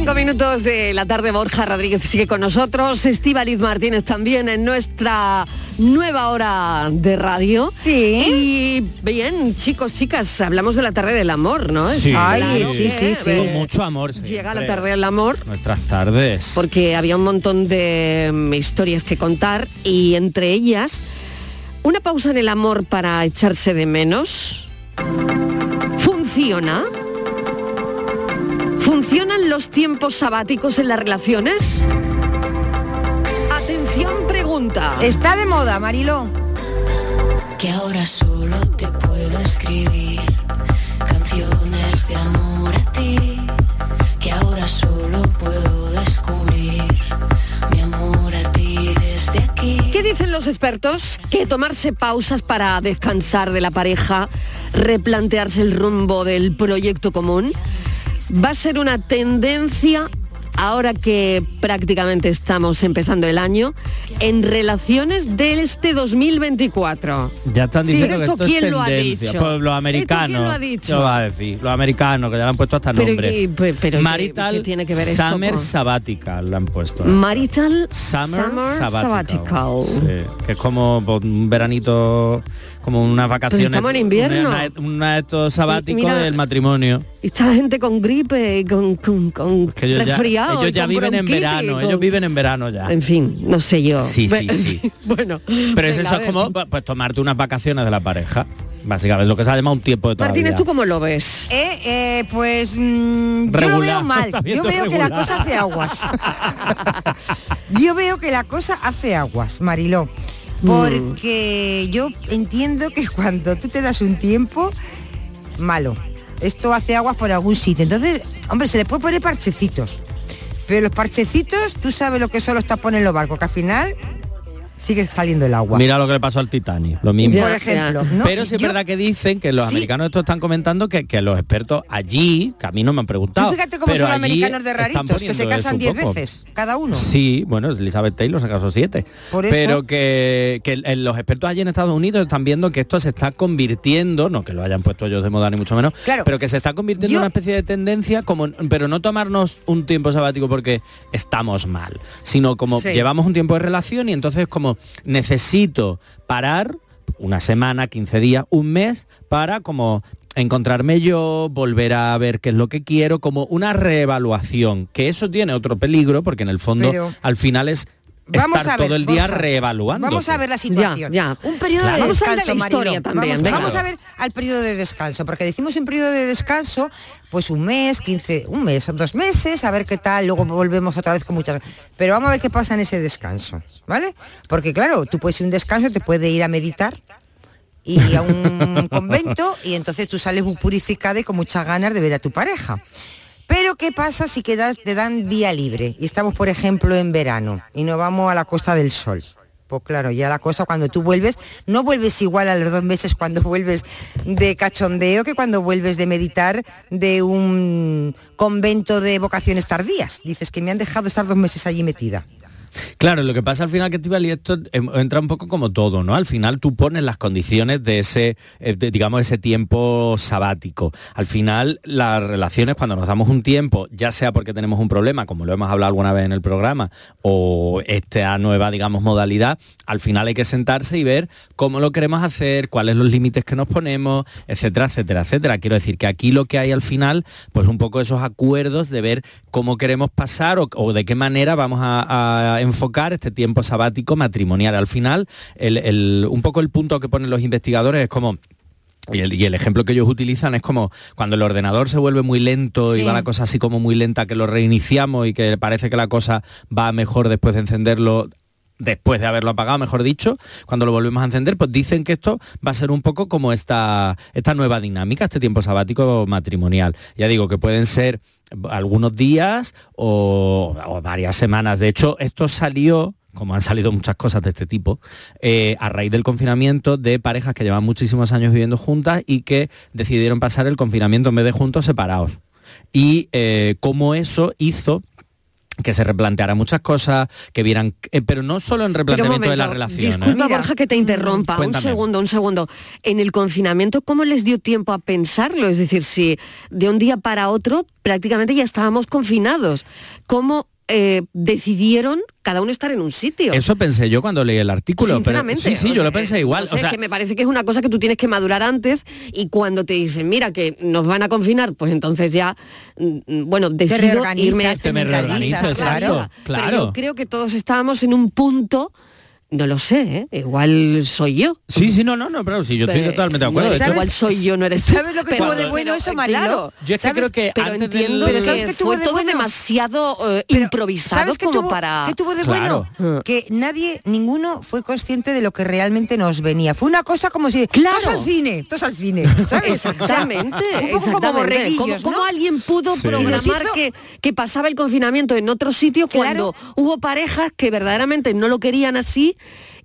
Cinco minutos de la tarde, Borja Rodríguez sigue con nosotros, Estíbaliz Martínez también en nuestra nueva hora de radio. Sí. Y bien, chicos, chicas, hablamos de la tarde del amor, ¿no? Sí, Ay, Claro sí, sí, sí. eh, Con mucho amor. Llega la siempre. tarde del amor. Nuestras tardes. porque había un montón de mm, historias que contar y entre ellas una pausa en el amor para echarse de menos. ¿Funciona? ¿Funcionan los tiempos sabáticos en las relaciones? Atención, pregunta. Está de moda, Marilo. que ahora solo te puedo escribir canciones de amor a ti, que ahora solo puedo descubrir mi amor a ti desde aquí. ¿Qué dicen los expertos? Que tomarse pausas para descansar de la pareja, replantearse el rumbo del proyecto común, va a ser una tendencia ahora que prácticamente estamos empezando el año en relaciones de este 2024. Ya están Sí, diciendo pero que esto esto es ¿quién lo ha dicho? Pues los ¿Esto americanos. quién lo ha dicho? ¿qué va a decir? Los americanos, que ya le han puesto hasta Pero, nombre. ¿y- pe- pero Marital qué tiene que ver esto Summer con- Sabbatical le han puesto. Marital Summer, Summer Sabbatical. Sabbatical. Sí, que es como un veranito, como unas vacaciones. estamos en invierno. Una, una, estos sabáticos mira, del matrimonio. Y Esta gente con gripe, con, con, con Que ellos ya, resfriado. ellos y ya con viven en verano, con- ellos viven en verano ya. En fin, no sé yo. Sí, sí, sí. bueno. Pero es eso es como pues, tomarte unas vacaciones de la pareja. Básicamente, lo que se ha llamado un tiempo de toda Martínez. ¿tú cómo lo ves? Eh, eh, pues mm, yo lo veo mal. Yo veo que la cosa hace aguas. yo veo que la cosa hace aguas, Mariló. Porque yo entiendo que cuando tú te das un tiempo, malo. Esto hace aguas por algún sitio. Entonces, hombre, se le puede poner parchecitos. Pero los parchecitos, tú sabes lo que son los tapones en los barcos, que al final sigue saliendo el agua. Mira lo que le pasó al Titanic, lo mismo. Ya, por ejemplo. ¿no? Pero sí es Yo- verdad que dicen que los Sí. americanos estos están comentando que, que los expertos allí, que a mí no me han preguntado. Tú fíjate cómo pero son los americanos de raritos, que se casan eso 10 un poco. veces, cada uno. Sí, bueno, Elizabeth Taylor se casó siete. Por eso- Pero que, que los expertos allí en Estados Unidos están viendo que esto se está convirtiendo, no que lo hayan puesto ellos de moda ni mucho menos, Claro. pero que se está convirtiendo Yo- en una especie de tendencia, como, pero no tomarnos un tiempo sabático porque estamos mal, sino como Sí. llevamos un tiempo de relación y entonces como necesito parar una semana, 15 días, un mes, para como encontrarme yo, volver a ver qué es lo que quiero, como una reevaluación, que eso tiene otro peligro, porque en el fondo Pero- al final es Vamos estar a ver, todo el día reevaluando. Vamos a ver la situación. Ya, ya. Un periodo Claro. de Vamos a ver descanso, la historia también, Vamos, a ver al periodo de descanso, porque decimos un periodo de descanso, pues un mes, 15, un mes o dos meses, a ver qué tal, luego volvemos otra vez con muchas... Pero vamos a ver qué pasa en ese descanso, ¿vale? Porque claro, tú puedes ir a un descanso, te puede ir a meditar y a un convento y entonces tú sales muy purificada y con muchas ganas de ver a tu pareja. Pero ¿qué pasa si quedas, te dan vía libre y estamos, por ejemplo, en verano y nos vamos a la Costa del Sol? Pues claro, ya la cosa cuando tú vuelves, no vuelves igual a los dos meses cuando vuelves de cachondeo que cuando vuelves de meditar de un convento de vocaciones tardías. Dices que me han dejado estar dos meses allí metida. Claro, lo que pasa al final que y esto em, entra un poco como todo, ¿no? Al final tú pones las condiciones de ese, eh, digamos, ese tiempo sabático. Al final las relaciones cuando nos damos un tiempo, ya sea porque tenemos un problema, como lo hemos hablado alguna vez en el programa, o esta nueva, digamos, modalidad, al final hay que sentarse y ver cómo lo queremos hacer, cuáles los límites que nos ponemos, etcétera, etcétera, etcétera. Quiero decir que aquí lo que hay al final, pues un poco esos acuerdos de ver cómo queremos pasar o, de qué manera vamos a enfocar este tiempo sabático matrimonial. Al final, el- el- un poco el punto que ponen los investigadores es como y el, y el ejemplo que ellos utilizan es como cuando el ordenador se vuelve muy lento y va la cosa así como muy lenta, que lo reiniciamos y que parece que la cosa va mejor después de encenderlo. después de haberlo apagado, mejor dicho, cuando lo volvemos a encender, pues dicen que esto va a ser un poco como esta, esta nueva dinámica, este tiempo sabático matrimonial. Ya digo que pueden ser algunos días o, varias semanas. De hecho, esto salió como han salido muchas cosas de este tipo, eh, a raíz del confinamiento de parejas que llevan muchísimos años viviendo juntas y que decidieron pasar el confinamiento en vez de juntos separados. Y eh, cómo eso hizo que se replanteara muchas cosas, que vieran, eh, pero no solo en replanteamiento de la relación. ¿eh? Disculpa, Mira, Borja, que te interrumpa. Un segundo, un segundo. En el confinamiento, ¿cómo les dio tiempo a pensarlo? Es decir, si de un día para otro prácticamente ya estábamos confinados. ¿Cómo eh, decidieron cada uno estar en un sitio? Eso pensé yo cuando leí el artículo. Pero, Sinceramente, sí, sí, o yo lo sea, pensé eh, igual. no sé, o sea, es que me parece que es una cosa que tú tienes que madurar antes y cuando te dicen, mira, que nos van a confinar, pues entonces ya, mm, mm, bueno, decido irme a te este me reorganizo, claro. exacto, Pero claro. yo creo que todos estábamos en un punto, no lo sé, ¿eh? igual soy yo. Sí, sí, no, no, no, pero sí, yo estoy Pero, totalmente de acuerdo. no, igual soy yo, no eres. ¿Sabes lo que tuvo de bueno eso, Marilo? claro, yo es que creo que pero antes entiendo del... Pero ¿sabes que tuvo fue de todo bueno? demasiado eh, Pero, improvisado ¿sabes qué como tuvo, para... qué tuvo de Claro. bueno? Mm. Que nadie, ninguno fue consciente de lo que realmente nos venía. Fue una cosa como si, Claro. todos al cine, todos al cine, ¿sabes? Exactamente, O sea, un poco como exactamente. borreguillos, ¿Cómo, ¿no? cómo alguien pudo Sí. programar hizo- que, que pasaba el confinamiento en otro sitio cuando hubo parejas que verdaderamente no lo querían así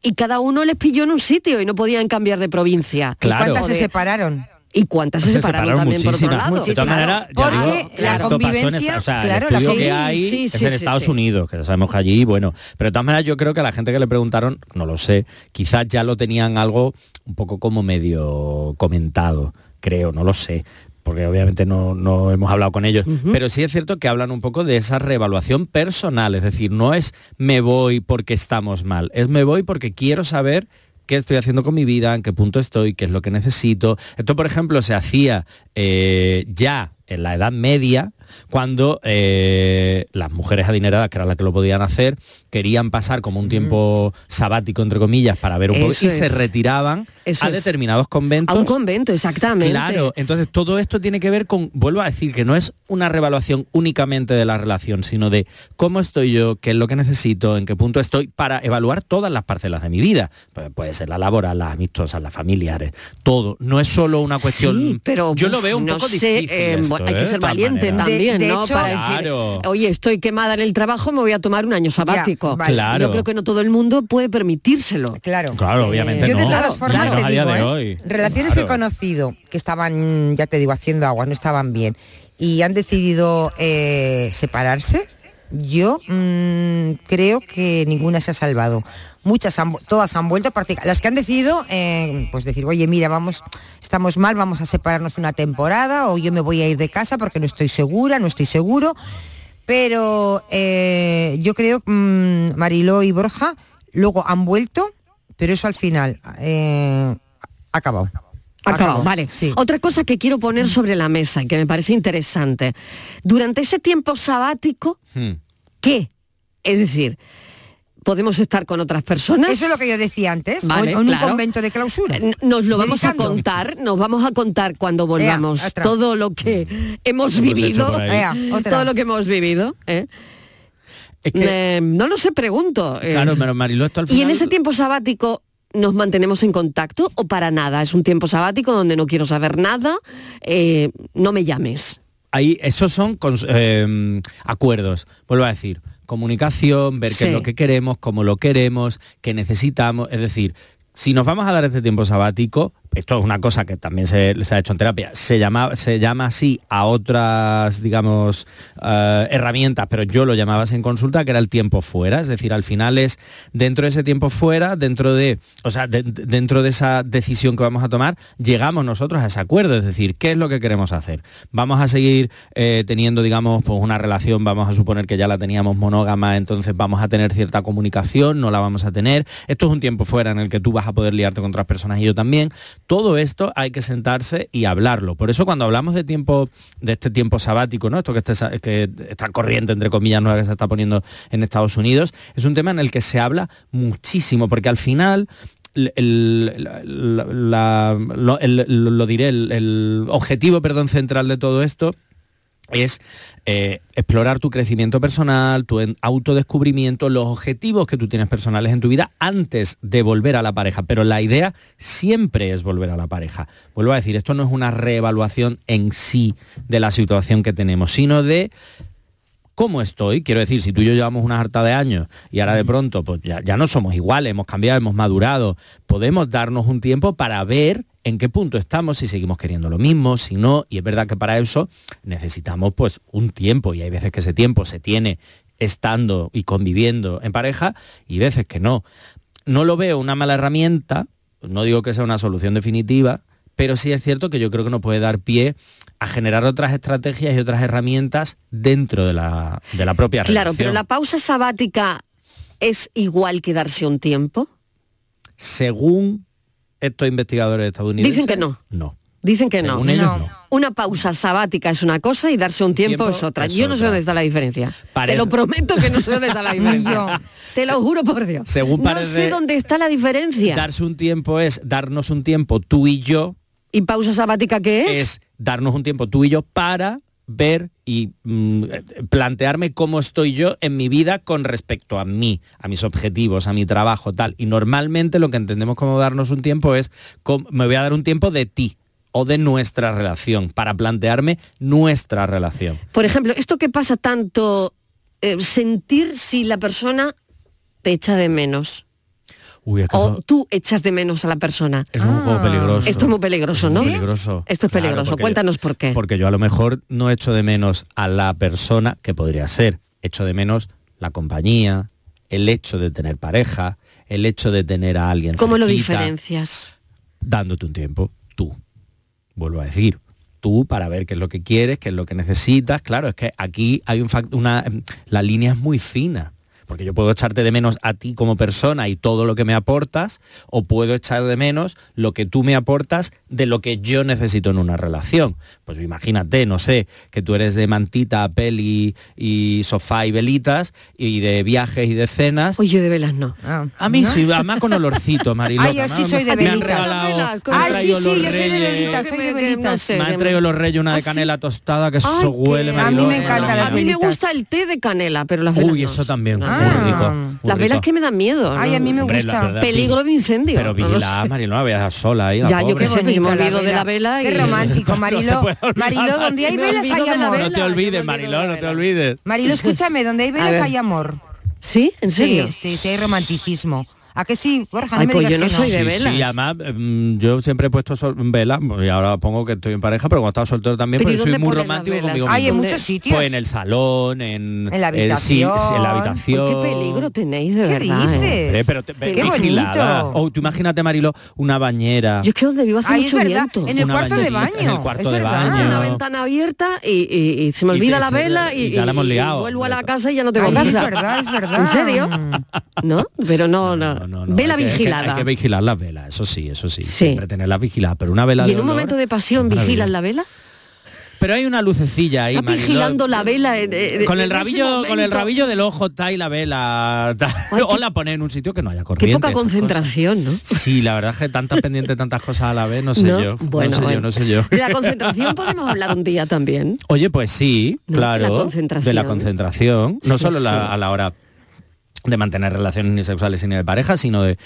y cada uno les pilló en un sitio y no podían cambiar de provincia? ¿Y Claro. cuántas se separaron? ¿Y cuántas se, se separaron, separaron también por otro muchísimas. lado? De todas Claro, maneras, ya porque digo, la esto pasó en convivencia, o sea, claro, el la que hay sí, es en sí, Estados sí. Unidos, que ya sabemos que allí, bueno, pero de todas maneras yo creo que a la gente que le preguntaron, no lo sé, quizás ya lo tenían algo un poco como medio comentado, creo, no lo sé porque obviamente no, no hemos hablado con ellos, pero sí es cierto que hablan un poco de esa reevaluación personal, es decir, no es me voy porque estamos mal, es me voy porque quiero saber qué estoy haciendo con mi vida, en qué punto estoy, qué es lo que necesito. Esto, por ejemplo, se hacía eh, ya en la Edad Media, cuando eh, las mujeres adineradas, que eran las que lo podían hacer, querían pasar como un tiempo sabático, entre comillas, para ver un poco, y se retiraban Eso a es. determinados conventos. A un convento, exactamente. Claro, entonces todo esto tiene que ver con, vuelvo a decir, que no es una revaluación únicamente de la relación, sino de cómo estoy yo, qué es lo que necesito, en qué punto estoy, para evaluar todas las parcelas de mi vida. Pues puede ser la laboral, las amistosas, las familiares, todo. No es solo una cuestión... Sí, pero yo lo veo un no poco sé, difícil. eh, esto, hay ¿eh? que ser todas valiente maneras. También, De- ¿no? hecho- Para Claro. decir, oye, estoy quemada en el trabajo, me voy a tomar un año sabático. vale. Claro. Yo creo que no todo el mundo puede permitírselo. Claro. Claro, obviamente Eh, Yo no. de todas formas te digo, de ¿eh? hoy. relaciones Claro. que he conocido que estaban, ya te digo, haciendo agua, no estaban bien y han decidido eh, separarse, yo mm, creo que ninguna se ha salvado. Muchas, han, todas han vuelto a practicar. Las que han decidido, eh, pues decir, oye, mira, vamos, estamos mal, vamos a separarnos una temporada o yo me voy a ir de casa porque no estoy segura, no estoy seguro. Pero eh, yo creo, mm, Mariló y Borja, luego han vuelto, pero eso al final eh, ha acabado. Acabado, vale. Sí. Otra cosa que quiero poner sobre la mesa y que me parece interesante. Durante ese tiempo sabático, Hmm. ¿qué? Es decir, podemos estar con otras personas. Eso es lo que yo decía antes, Vale, en- o en claro. un convento de clausura. Nos lo vamos a contar, nos vamos a contar cuando volvamos otra. todo lo que hemos Hemos vivido. Ea, todo lo que hemos vivido. ¿eh? Es que, Eh, no lo sé, pregunto. eh. claro, pero Mariló, esto al y en final- ese tiempo sabático nos mantenemos en contacto o para nada. Es un tiempo sabático donde no quiero saber nada. eh, no me llames. ahí esos son eh, acuerdos, vuelvo a decir, comunicación, ver qué Sí. es lo que queremos, cómo lo queremos, qué necesitamos, es decir, si nos vamos a dar este tiempo sabático, esto es una cosa que también se, ha hecho en terapia, se llama, se llama así a otras, digamos, eh, herramientas, pero yo lo llamaba así en consulta, que era el tiempo fuera, es decir, al final es dentro de ese tiempo fuera, dentro de, o sea, de- de- dentro de esa decisión que vamos a tomar, llegamos nosotros a ese acuerdo, es decir, ¿qué es lo que queremos hacer? Vamos a seguir eh, teniendo, digamos, pues una relación, vamos a suponer que ya la teníamos monógama, entonces vamos a tener cierta comunicación, no la vamos a tener. Esto es un tiempo fuera en el que tú vas a poder liarte con otras personas y yo también. Todo esto hay que sentarse y hablarlo. Por eso cuando hablamos de tiempo, de este tiempo sabático, ¿no? Esto que, está corriente, entre comillas, nueva que se está poniendo en Estados Unidos, es un tema en el que se habla muchísimo, porque al final el, lo, lo diré, el objetivo perdón, central de todo esto es eh, explorar tu crecimiento personal, tu en- autodescubrimiento, los objetivos que tú tienes personales en tu vida antes de volver a la pareja. Pero la idea siempre es volver a la pareja. Vuelvo a decir, esto no es una reevaluación en sí de la situación que tenemos, sino de cómo estoy. Quiero decir, si tú y yo llevamos una harta de años y ahora de pronto pues ya, ya no somos iguales, hemos cambiado, hemos madurado, podemos darnos un tiempo para ver en qué punto estamos, si seguimos queriendo lo mismo, si no, y es verdad que para eso necesitamos pues un tiempo y hay veces que ese tiempo se tiene estando y conviviendo en pareja y veces que no. No lo veo una mala herramienta, no digo que sea una solución definitiva, pero sí es cierto que yo creo que nos puede dar pie a generar otras estrategias y otras herramientas dentro de la, de la propia Claro, relación. pero la pausa sabática es igual que darse un tiempo. Según estos investigadores estadounidenses... Dicen que no. No. Dicen que no. Según ellos, no. Una pausa sabática es una cosa y darse un tiempo, Tiempo es otra. es Yo no sé otra. dónde está la diferencia. Te lo prometo que no sé dónde está la diferencia. Te lo juro por Dios. Según no sé dónde está la diferencia. Darse un tiempo es darnos un tiempo tú y yo, ¿Y pausa sabática qué es? es darnos un tiempo tú y yo para ver y mm, plantearme cómo estoy yo en mi vida con respecto a mí, a mis objetivos, a mi trabajo, tal. Y normalmente lo que entendemos como darnos un tiempo es, me voy a dar un tiempo de ti o de nuestra relación, para plantearme nuestra relación. Por ejemplo, esto que pasa tanto, eh, sentir si la persona te echa de menos. Uy, es que O eso tú echas de menos a la persona. es un juego peligroso. Esto es muy peligroso, ¿no? Es peligroso. Esto es peligroso. Cuéntanos yo- por qué. Porque yo a lo mejor no echo de menos a la persona que podría ser. Echo de menos la compañía, el hecho de tener pareja, el hecho de tener a alguien. ¿Cómo lo diferencias? Dándote un tiempo, tú. Vuelvo a decir, tú para ver qué es lo que quieres, qué es lo que necesitas. Claro, es que aquí hay un fact- una la línea es muy fina. Porque yo puedo echarte de menos a ti como persona y todo lo que me aportas, o puedo echar de menos lo que tú me aportas de lo que yo necesito en una relación. Pues imagínate, no sé, que tú eres de mantita, peli y sofá y velitas, y de viajes y de cenas. Oye, de velas no. Ah, A mí ¿no? sí, además con olorcito, Mariló. Ay, yo sí soy de Me han velitas. regalado, me han Ay, sí, sí, los yo soy de reyes. velitas, soy de velitas. Me han traído los reyes una ¿Ah, de sí? canela tostada que eso huele, Mariló. A mí me encantan las A mí me gusta el té de canela, pero las velas Uy, eso también, No, muy Ah. rico. muy Las velas que me dan miedo. Ay, ¿no? a mí me Hombre, gusta. Peligro de incendio. Pero no vigila, sé. Mariló, no veas sola ahí, la Ya, yo pobre. sé, yo me bonita la olvido de la vela y... Qué romántico, No Marilo. olvidar, Marilo, donde hay Me velas hay amor. No te me olvides, de no te olvides. Marilo, escúchame, donde hay A velas hay amor. ¿Sí? ¿En serio? Sí, sí, sí, hay romanticismo. ¿A que sí, Borja? No Ay, me pues digas yo no que soy de Sí, velas. sí, además mm, yo siempre he puesto sol- velas y ahora pongo que estoy en pareja, pero cuando estaba soltero también, Pero ¿y porque soy dónde muy romántico conmigo Hay en muchos sitios. Pues en el salón, en, En la eh, sí, habitación. sí, en la habitación. Qué peligro tenéis, de ¿Qué verdad. ¿eh? dices? Hombre, pero te, Qué vigilada. bonito. O tú imagínate, Marilo, una bañera. Yo es que donde vivo hace Ay, mucho viento. En el Una cuarto de baño. en el cuarto es de verdad. baño. una ventana abierta y, y- y se me olvida la vela y, ya la hemos liado, vuelvo a la casa y ya no tengo casa. es verdad, es verdad. ¿En serio? ¿No? Pero no, no. No, no, no, vela hay que- hay que- vigilada. Hay que, vigilar las velas, eso sí, eso sí. Sí. Siempre tenerlas vigiladas, pero una vela ¿Y de en un olor momento de pasión maravilla. la vela? Pero hay una lucecilla ahí, Mariló. vigilando la vela. en- en- con el rabillo con el rabillo del ojo está ahí la vela ta- Ay, o qué- la pone en un sitio que no haya Qué corriente poca estas concentración, ¿no? cosas. sí la verdad es que tantas pendientes tantas cosas a la vez no sé ¿No? yo Bueno, no sé bueno. yo no sé yo De la concentración podemos hablar un día también. oye pues sí No, de la claro concentración. de la concentración no Sí, solo sí. la- a la hora de mantener relaciones ni sexuales ni de pareja sino de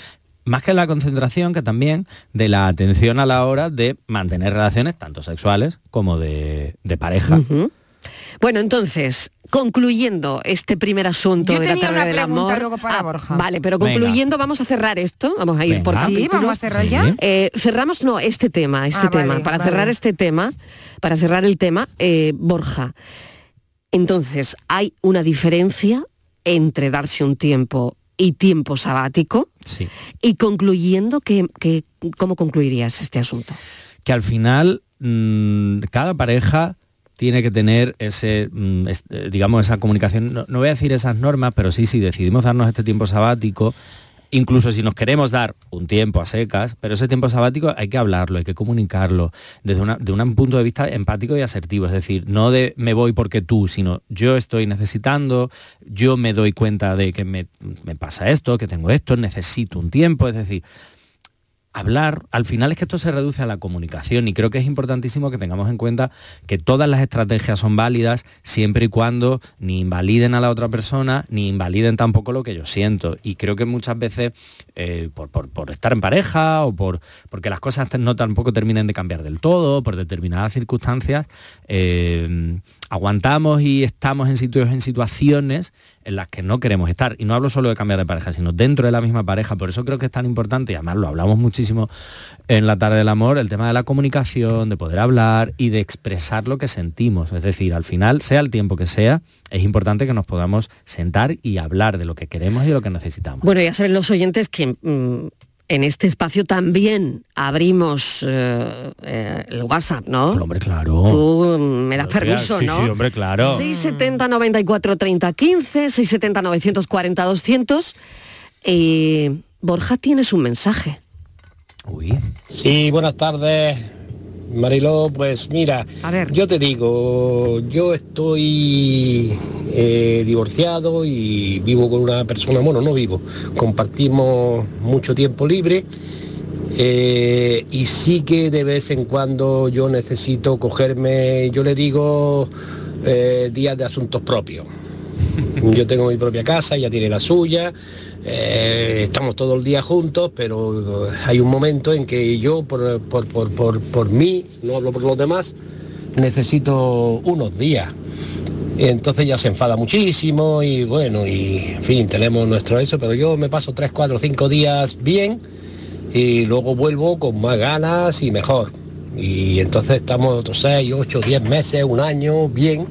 más que la concentración, que también de la atención a la hora de mantener relaciones tanto sexuales como de, de pareja. Bueno, entonces, concluyendo este primer asunto Yo de la una del amor. luego para Borja. Vale, pero Venga. concluyendo, vamos a cerrar esto. Vamos a ir por Venga. Sí, capítulos. vamos a cerrar Sí. ya. Eh, cerramos, no, este tema, este Ah, tema. vale, para vale. cerrar este tema, para cerrar el tema, eh, Borja. Entonces, ¿hay una diferencia entre darse un tiempo y tiempo sabático? Sí. Y concluyendo, que, que- ¿cómo concluirías este asunto? que al final mm, cada pareja tiene que tener ese, mm, es- eh, digamos, esa comunicación, no, no voy a decir esas normas, pero sí, si decidimos darnos este tiempo sabático, incluso si nos queremos dar un tiempo a secas, pero ese tiempo sabático hay que hablarlo, hay que comunicarlo desde de un punto de vista empático y asertivo, es decir, no de me voy porque tú, sino yo estoy necesitando, yo me doy cuenta de que me, me pasa esto, que tengo esto, necesito un tiempo, es decir, hablar, al final es que esto se reduce a la comunicación y creo que es importantísimo que tengamos en cuenta que todas las estrategias son válidas siempre y cuando ni invaliden a la otra persona, ni invaliden tampoco lo que yo siento. Y creo que muchas veces, eh, por, estar en pareja o por, porque las cosas no tampoco terminen de cambiar del todo, por determinadas circunstancias, eh, aguantamos y estamos en situaciones en las que no queremos estar. Y no hablo solo de cambiar de pareja, sino dentro de la misma pareja. Por eso creo que es tan importante, y además lo hablamos muchísimo en la tarde del amor, el tema de la comunicación, de poder hablar y de expresar lo que sentimos. Es decir, al final, sea el tiempo que sea, es importante que nos podamos sentar y hablar de lo que queremos y de lo que necesitamos. Bueno, ya saben los oyentes que mm, en este espacio también abrimos eh, eh, el WhatsApp, ¿no? hombre, claro. Tú me das permiso, ¿no? Sí, hombre, claro. 670 94 30 15, 670 940 200. y Borja tienes un mensaje. Uy. Sí, buenas tardes. Mariló, pues mira, yo te digo, yo estoy eh, divorciado y vivo con una persona, bueno, no vivo, compartimos mucho tiempo libre eh, y sí que de vez en cuando yo necesito cogerme, yo le digo, eh, días de asuntos propios. Yo tengo mi propia casa, ella tiene la suya, eh, estamos todo el día juntos, pero hay un momento en que yo, por, por, mí, no hablo por los demás, necesito unos días. Entonces ya se enfada muchísimo y bueno, y en fin, tenemos nuestro eso, pero yo me paso tres, cuatro, cinco días bien y luego vuelvo con más ganas y mejor. Y entonces estamos otros seis, ocho, diez meses, un año bien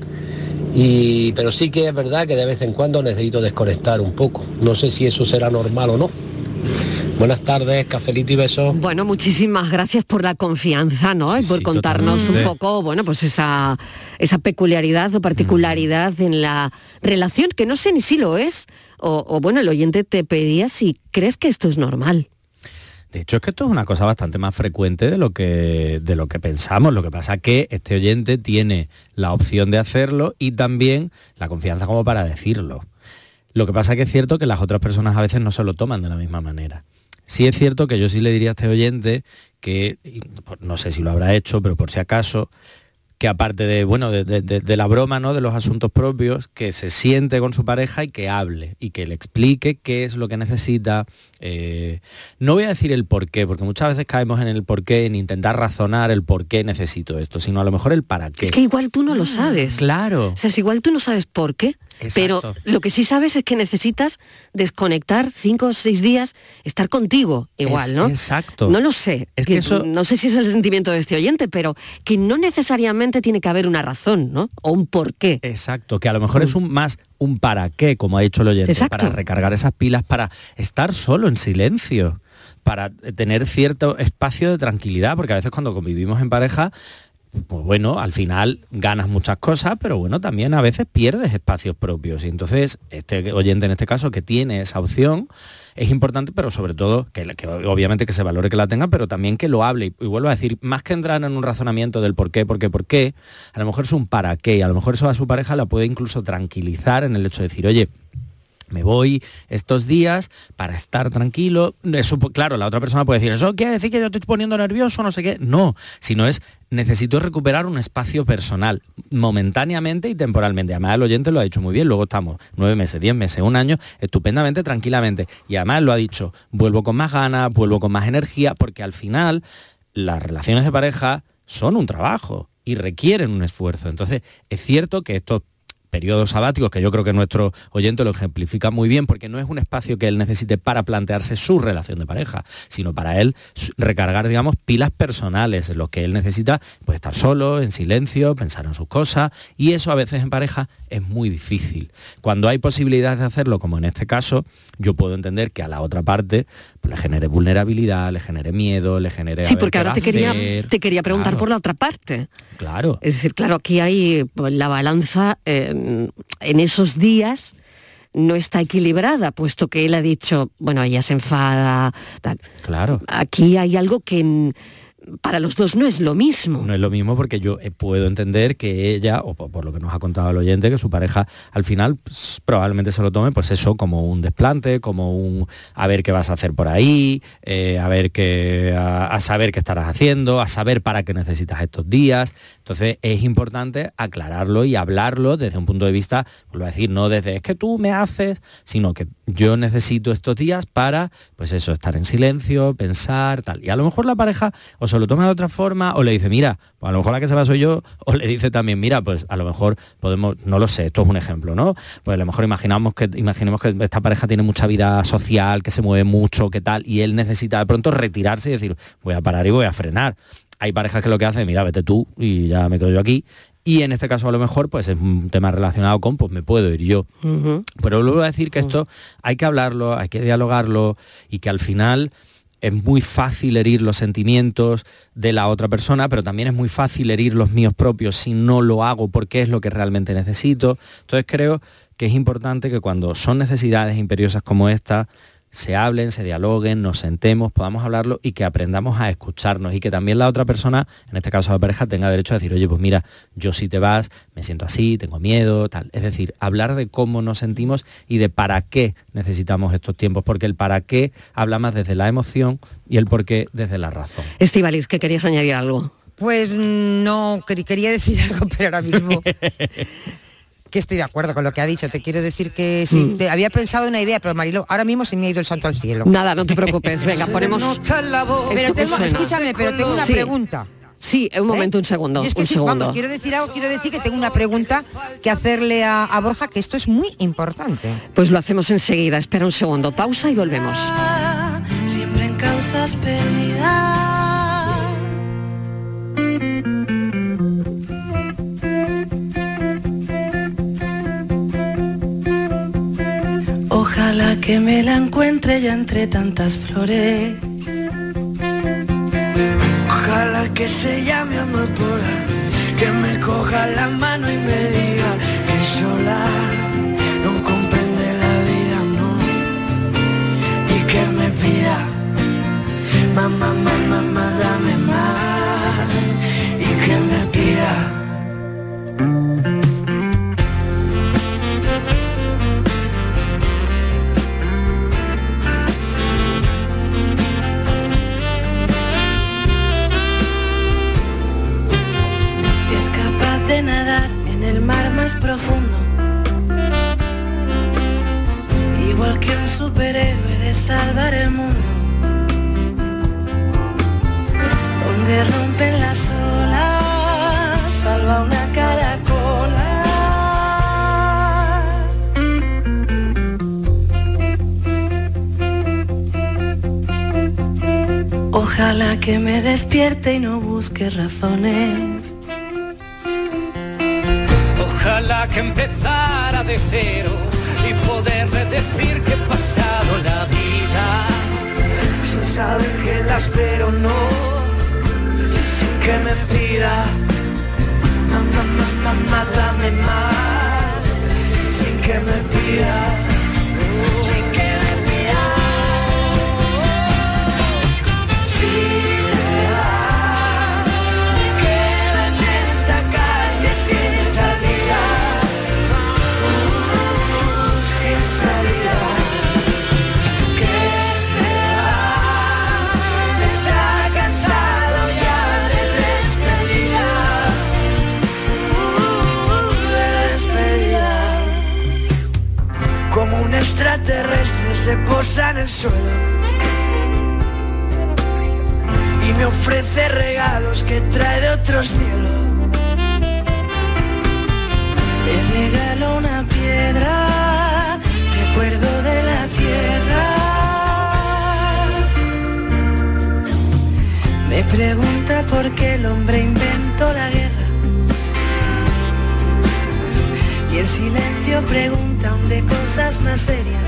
y, pero sí que es verdad que de vez en cuando necesito desconectar un poco. No sé si eso será normal o no. Buenas tardes, cafelito y besos. Bueno, muchísimas gracias por la confianza, ¿no? y por contarnos un poco, bueno, pues esa, esa peculiaridad o particularidad mm. en la relación, que no sé ni si lo es, o, o bueno, el oyente te pedía si crees que esto es normal. De hecho, es que esto es una cosa bastante más frecuente de lo que, de lo que pensamos. Lo que pasa es que este oyente tiene la opción de hacerlo y también la confianza como para decirlo. Lo que pasa es que es cierto que las otras personas a veces no se lo toman de la misma manera. Sí es cierto que yo sí le diría a este oyente que, no sé si lo habrá hecho, pero por si acaso, que aparte de, bueno, de, la broma, ¿no? De los asuntos propios, que se siente con su pareja y que hable y que le explique qué es lo que necesita. Eh, no voy a decir el por qué, porque muchas veces caemos en el por qué, en intentar razonar el por qué necesito esto, sino a lo mejor el para qué. Es que igual tú no lo sabes. Claro. O sea, si igual tú no sabes por qué. Pero lo que sí sabes es que necesitas desconectar cinco o seis días, estar contigo igual, ¿no? Exacto. No lo sé. Es que eso... No sé si es el sentimiento de este oyente, pero que no necesariamente tiene que haber una razón, ¿no? O un por qué. Exacto, que a lo mejor es mm. un más un para qué, como ha dicho el oyente, para recargar esas pilas, para estar solo en silencio para tener cierto espacio de tranquilidad, porque a veces cuando convivimos en pareja pues bueno, al final ganas muchas cosas, pero bueno, también a veces pierdes espacios propios. Y entonces, este oyente en este caso que tiene esa opción, es importante, pero sobre todo, que, obviamente que se valore que la tenga, pero también que lo hable. Y, vuelvo a decir, más que entrar en un razonamiento del por qué, por qué, por qué, a lo mejor es un para qué, a lo mejor eso a su pareja la puede incluso tranquilizar en el hecho de decir, oye, me voy estos días para estar tranquilo. Eso, claro, la otra persona puede decir, ¿eso quiere decir que yo estoy poniendo nervioso? No sé qué. No, sino es, necesito recuperar un espacio personal, momentáneamente y temporalmente. Además, el oyente lo ha dicho muy bien. Luego estamos nueve meses, diez meses, un año, estupendamente, tranquilamente. Y además lo ha dicho, vuelvo con más ganas, vuelvo con más energía, porque al final las relaciones de pareja son un trabajo y requieren un esfuerzo. Entonces, es cierto que estos periodos sabáticos, que yo creo que nuestro oyente lo ejemplifica muy bien, porque no es un espacio que él necesite para plantearse su relación de pareja, sino para él recargar, digamos, pilas personales, en los que él necesita pues, estar solo, en silencio, pensar en sus cosas, y eso a veces en pareja es muy difícil. Cuando hay posibilidades de hacerlo, como en este caso, yo puedo entender que a la otra parte pues, le genere vulnerabilidad, le genere miedo, le genere... Sí, porque ahora te quería, te quería preguntar por la otra parte. Claro. Es decir, claro, aquí hay pues, la balanza... Eh, en esos días no está equilibrada, puesto que él ha dicho, bueno, ella se enfada, tal. Claro. Aquí hay algo que para los dos no es lo mismo. No es lo mismo porque yo eh, puedo entender que ella, o por, lo que nos ha contado el oyente, que su pareja al final pues, probablemente se lo tome, pues eso, como un desplante, como un a ver qué vas a hacer por ahí, eh, a ver qué, a, saber qué estarás haciendo, a saber para qué necesitas estos días. Entonces es importante aclararlo y hablarlo desde un punto de vista, vuelvo a decir, no desde es que tú me haces, sino que yo necesito estos días para, pues eso, estar en silencio, pensar, tal. Y a lo mejor la pareja o se lo toma de otra forma o le dice, mira, pues a lo mejor la que se va soy yo, o le dice también, mira, pues a lo mejor podemos, no lo sé, esto es un ejemplo, ¿no? Pues a lo mejor imaginamos que, imaginemos que esta pareja tiene mucha vida social, que se mueve mucho, que tal, y él necesita de pronto retirarse y decir, voy a parar y voy a frenar. Hay parejas que lo que hacen, mira, vete tú y ya me quedo yo aquí. Y en este caso a lo mejor pues es un tema relacionado con pues me puedo ir yo. Pero luego a decir que esto hay que hablarlo, hay que dialogarlo y que al final es muy fácil herir los sentimientos de la otra persona, pero también es muy fácil herir los míos propios si no lo hago porque es lo que realmente necesito. Entonces creo que es importante que cuando son necesidades imperiosas como esta, se hablen, se dialoguen, nos sentemos, podamos hablarlo y que aprendamos a escucharnos y que también la otra persona, en este caso la pareja, tenga derecho a decir, oye, pues mira, yo si te vas, me siento así, tengo miedo, tal. Es decir, hablar de cómo nos sentimos y de para qué necesitamos estos tiempos, porque el para qué habla más desde la emoción y el por qué desde la razón. Estivaliz, que querías añadir algo. Pues no, quería decir algo, pero ahora mismo que estoy de acuerdo con lo que ha dicho. Te quiero decir que sí, mm. te había pensado una idea, pero Marilo, ahora mismo se me ha ido el santo al cielo. Nada, no te preocupes. Venga, ponemos. Pero tengo, escúchame, pero tengo una pregunta. Sí, un momento, ¿Eh? un segundo. un segundo. quiero decir algo, quiero decir que tengo una pregunta que hacerle a, a, Borja, que esto es muy importante. Pues lo hacemos enseguida. Espera un segundo, pausa y volvemos. Siempre en causas perdidas. Ojalá que me la encuentre ya entre tantas flores. Ojalá que se llame amapola, que me coja la mano y me diga que sola no comprende la vida, no. Y que me pida, mamá, mamá, mamá, dame profundo. Igual que un superhéroe de salvar el mundo. Donde rompen las olas, salva una caracola. Ojalá que me despierte y no busque razones Ojalá que empezara de cero y poderle decir que he pasado la vida. Sin saber que la espero, no, sin que me pida, mamá, mamá, mamá, dame más, sin que me pida. Se posa en el suelo y me ofrece regalos que trae de otros cielos. Le regalo una piedra, recuerdo de la tierra. Me pregunta por qué el hombre inventó la guerra. Y en silencio pregunta de cosas más serias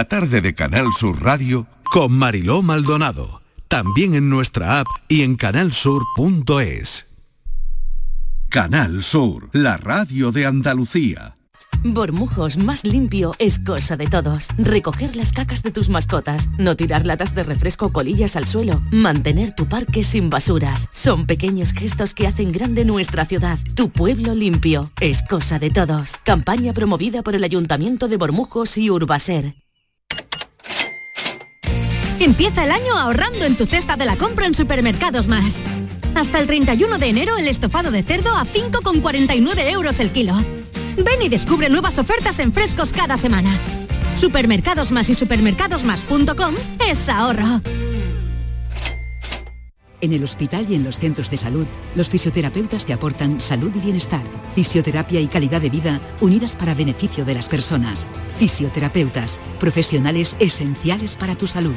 La tarde de Canal Sur Radio con Mariló Maldonado. También en nuestra app y en canalsur.es. Canal Sur, la radio de Andalucía. Bormujos más limpio es cosa de todos. Recoger las cacas de tus mascotas, no tirar latas de refresco o colillas al suelo, mantener tu parque sin basuras. Son pequeños gestos que hacen grande nuestra ciudad. Tu pueblo limpio es cosa de todos. Campaña promovida por el Ayuntamiento de Bormujos y Urbaser. Empieza el año ahorrando en tu cesta de la compra en Supermercados Más. Hasta el 31 de enero el estofado de cerdo a 5,49 euros el kilo. Ven y descubre nuevas ofertas en frescos cada semana. Supermercados Más y supermercadosmás.com es ahorro. En el hospital y en los centros de salud, los fisioterapeutas te aportan salud y bienestar, fisioterapia y calidad de vida unidas para beneficio de las personas. Fisioterapeutas, profesionales esenciales para tu salud.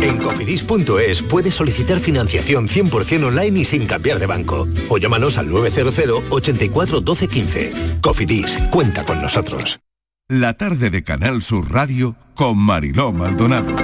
En cofidis.es puedes solicitar financiación 100% online y sin cambiar de banco. O llámanos al 900 84 12 15. Cofidis, cuenta con nosotros. La tarde de Canal Sur Radio con Mariló Maldonado.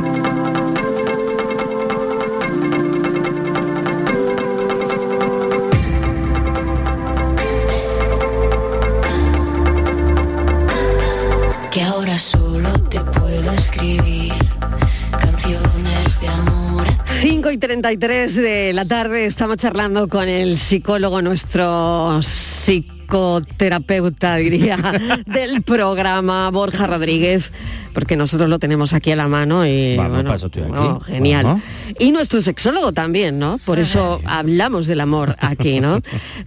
5 y 33 de la tarde estamos charlando con el psicólogo, nuestro psicoterapeuta, diría, del programa, Borja Rodríguez, porque nosotros lo tenemos aquí a la mano y Vamos, bueno, aquí. oh, genial. Y nuestro sexólogo también, ¿no? Por eso hablamos del amor aquí, ¿no?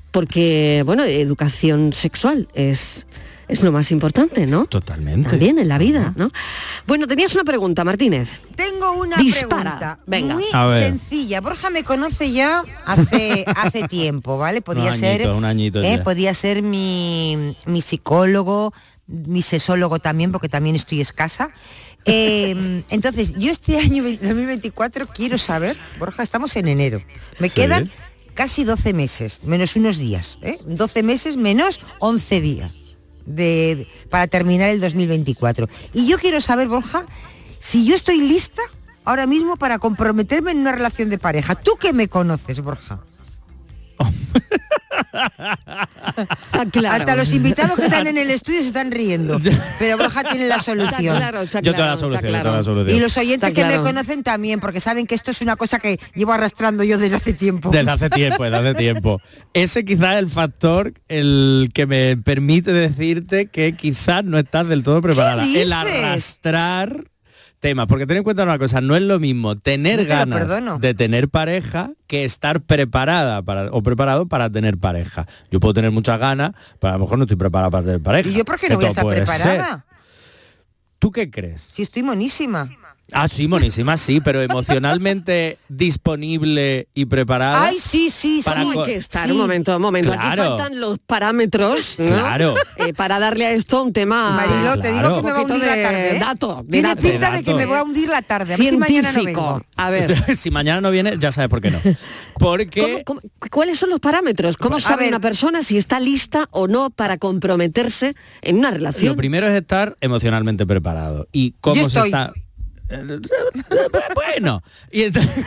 Porque, bueno, educación sexual es... Es lo más importante, ¿no? Totalmente. También en la vida, ¿no? Bueno, tenías una pregunta, Martínez. Tengo una Dispara. pregunta Venga. muy sencilla. Borja me conoce ya hace hace tiempo, ¿vale? Podía Un ser, añito, un añito eh, ya. podía ser mi, mi psicólogo, mi sesólogo también, porque también estoy escasa. Eh, entonces, yo este año 2024 quiero saber, Borja, estamos en enero. Me Sí. quedan casi 12 meses, menos unos días. ¿eh? 12 meses menos 11 días de, para terminar el 2024. Y yo quiero saber, Borja, si yo estoy lista ahora mismo para comprometerme en una relación de pareja. ¿Tú que me conoces, Borja? claro. Hasta los invitados que están en el estudio se están riendo. Pero Borja tiene la solución. claro, está Yo doy la solución, la. Y los oyentes que me conocen también, porque saben que esto es una cosa que llevo arrastrando yo desde hace tiempo. Desde hace tiempo, desde hace tiempo. Ese quizás es el factor el que me permite decirte que quizás no estás del todo preparada. ¿Qué El arrastrar temas. Porque ten en cuenta una cosa, no es lo mismo tener No te lo ganas de tener pareja que estar preparada para, o preparado para tener pareja. Yo puedo tener muchas ganas, pero a lo mejor no estoy preparada para tener pareja. ¿Y yo por qué no voy a estar ser. preparada? ¿Tú qué crees? Si estoy monísima. Ah, sí, monísima, sí, pero emocionalmente disponible y preparada. Ay, sí, sí, para sí. Hay que estar, Sí. un momento, un momento. Claro. Aquí faltan los parámetros, ¿no? Claro. Eh, para darle a esto un tema... Marilo, te digo que me va a hundir la de tarde. ¿eh? Dato, de Tiene dato. pinta de que me voy a hundir la tarde. A ver si mañana no vengo. A ver. si mañana no viene, ya sabes por qué no. Porque ¿Cómo- cómo- cuáles son los parámetros? ¿Cómo sabe ver. una persona si está lista o no para comprometerse en una relación? lo primero es estar emocionalmente preparado. ¿Y cómo Yo se estoy. está? bueno, y, entonces-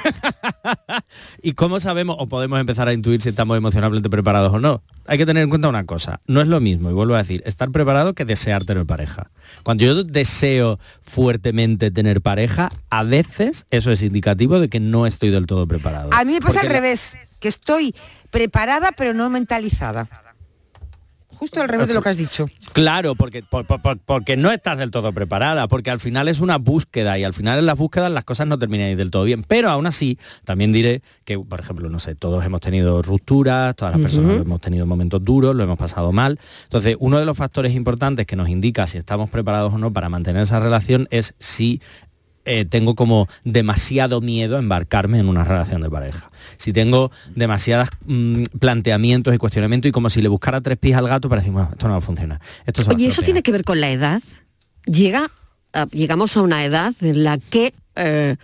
¿y cómo sabemos o podemos empezar a intuir si estamos emocionalmente preparados o no? Hay que tener en cuenta una cosa, no es lo mismo, y vuelvo a decir, estar preparado que desear tener pareja. Cuando yo deseo fuertemente tener pareja, a veces eso es indicativo de que no estoy del todo preparado. A mí me pasa Porque al revés, que estoy preparada pero no mentalizada. Justo al revés de lo que has dicho. Claro, porque, por- por- por- porque no estás del todo preparada, porque al final es una búsqueda y al final en las búsquedas las cosas no terminan del todo bien. Pero aún así, también diré que, por ejemplo, no sé, todos hemos tenido rupturas, todas las personas hemos tenido momentos duros, lo hemos pasado mal. Entonces, uno de los factores importantes que nos indica si estamos preparados o no para mantener esa relación es si eh, tengo como demasiado miedo a embarcarme en una relación de pareja. Si tengo demasiados planteamientos y cuestionamientos y como si le buscara tres pies al gato para decir, bueno, esto no va a funcionar. Esto Oye, ¿eso estropear". tiene que ver con la edad? Llega, a- llegamos a una edad en la que, eh,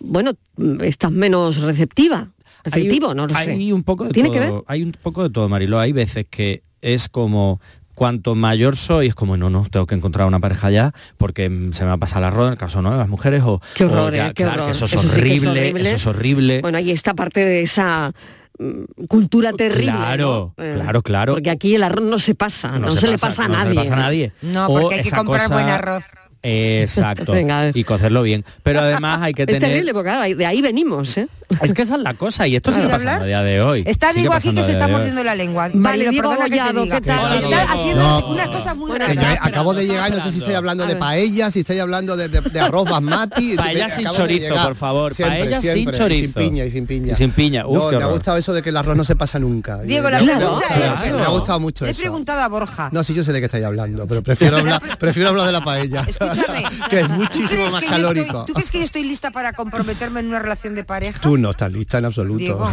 bueno, mm, estás menos receptiva. Receptivo, no lo sé. hay un poco de ¿Tiene todo, que ver? Hay un poco de todo, Marilo. Hay veces que es como cuanto mayor soy, es como, no, no, tengo que encontrar una pareja ya porque se me va a pasar la roda, en el caso no de las mujeres, o, Qué o horror, ya, eh, qué claro, horror. que eso es Eso sí que es horrible, horrible. eso es horrible. Bueno, ahí está parte de esa mm, cultura terrible. Claro, ¿no? Eh, claro, claro. Porque aquí el arroz no se pasa, no, se, le pasa a no nadie. le pasa a nadie. No, O porque hay que comprar cosa- buen arroz. Exacto. Venga, y cocerlo bien. Pero además hay que Es tener... terrible, porque claro, de ahí venimos, ¿eh? Es que esa es la cosa y esto ¿Puedo sigue hablar? pasando a día de hoy. Está Diego aquí que se está mordiendo la lengua. Vale, Diego que diga. ¿qué tal? Está Diego? haciendo No. unas cosas muy raras. yo acabo de llegar, no sé si estoy hablando de paella, si estoy hablando de, de- de arroz basmati. Paella sin chorizo, por favor, Siempre, paella sin siempre, y chorizo. sin piña, y sin piña. Y sin piña, uf, no, me ha gustado eso de que el arroz no se pasa nunca. Diego, Me- la pregunta es- Me ha gustado mucho he preguntado a Borja. No, sí, yo sé de qué estáis hablando, pero prefiero hablar, prefiero hablar de la paella. Escúchame. que es ¿Tú muchísimo más que yo estoy- calórico. ¿Tú crees que yo estoy lista para comprometerme en una relación de pareja? Tú no estás lista en absoluto. Diego.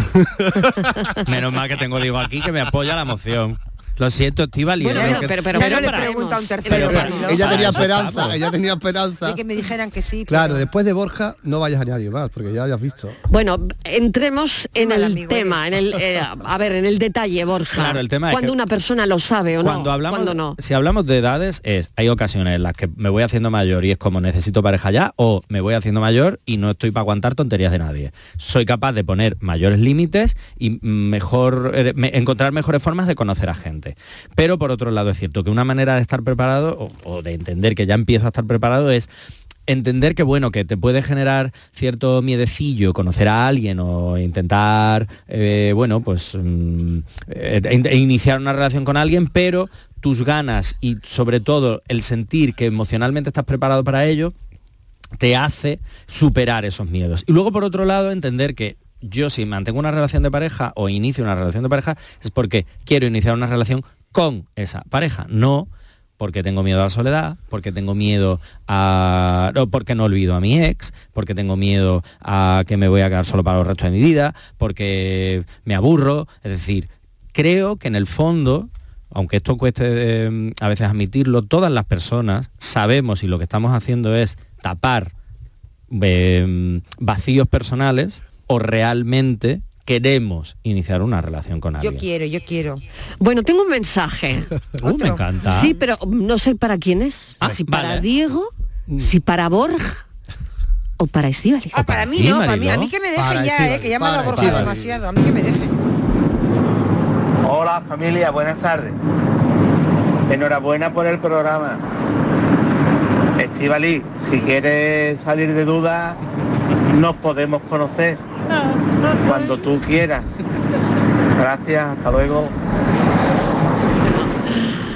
Menos mal que tengo Diego aquí que me apoya la moción. Lo siento, Estivali. Bueno, que- pero- pero- Ya no le pregunto a un tercero, pero- ella tenía esperanza, ella tenía esperanza. De que me dijeran que sí. Claro, después de Borja no vayas a nadie más, porque ya hayas visto. Bueno, entremos en mal el tema, en el, eh, a ver, en el detalle, Borja. Claro, el tema es Cuando que- una persona lo sabe o no. cuando hablamos cuando no. si hablamos de edades es hay ocasiones en las que me voy haciendo mayor y es como necesito pareja ya o me voy haciendo mayor y no estoy para aguantar tonterías de nadie soy capaz de poner mayores límites y mejor eh, me- encontrar mejores formas de conocer a gente pero por otro lado es cierto que una manera de estar preparado o, de entender que ya empiezo a estar preparado es entender que bueno que te puede generar cierto miedecillo conocer a alguien o intentar eh, bueno pues mm, eh, in- iniciar una relación con alguien pero tus ganas y sobre todo el sentir que emocionalmente estás preparado para ello te hace superar esos miedos. Y luego por otro lado entender que yo si mantengo una relación de pareja o inicio una relación de pareja es porque quiero iniciar una relación con esa pareja no porque tengo miedo a la soledad, porque tengo miedo a... no, porque no olvido a mi ex, porque tengo miedo a que me voy a quedar solo para el resto de mi vida, porque me aburro. Es decir, creo que en el fondo, aunque esto cueste eh, a veces admitirlo, todas las personas sabemos y lo que estamos haciendo es tapar eh, vacíos personales o realmente queremos iniciar una relación con Yo alguien. quiero, yo quiero. Bueno, tengo un mensaje. Uh, me encanta. Sí, pero no sé para quién es. Ah, si para vale. Diego, si para Borja o para Estivali. Ah, para mí ti, no, para mí, a mí que me dejen Para ya, eh, que ya me ha Borja demasiado, a mí que me dejen. Hola familia, buenas tardes. Enhorabuena por el programa. Estivali, si quieres salir de duda, nos podemos conocer cuando tú quieras. Gracias, hasta luego.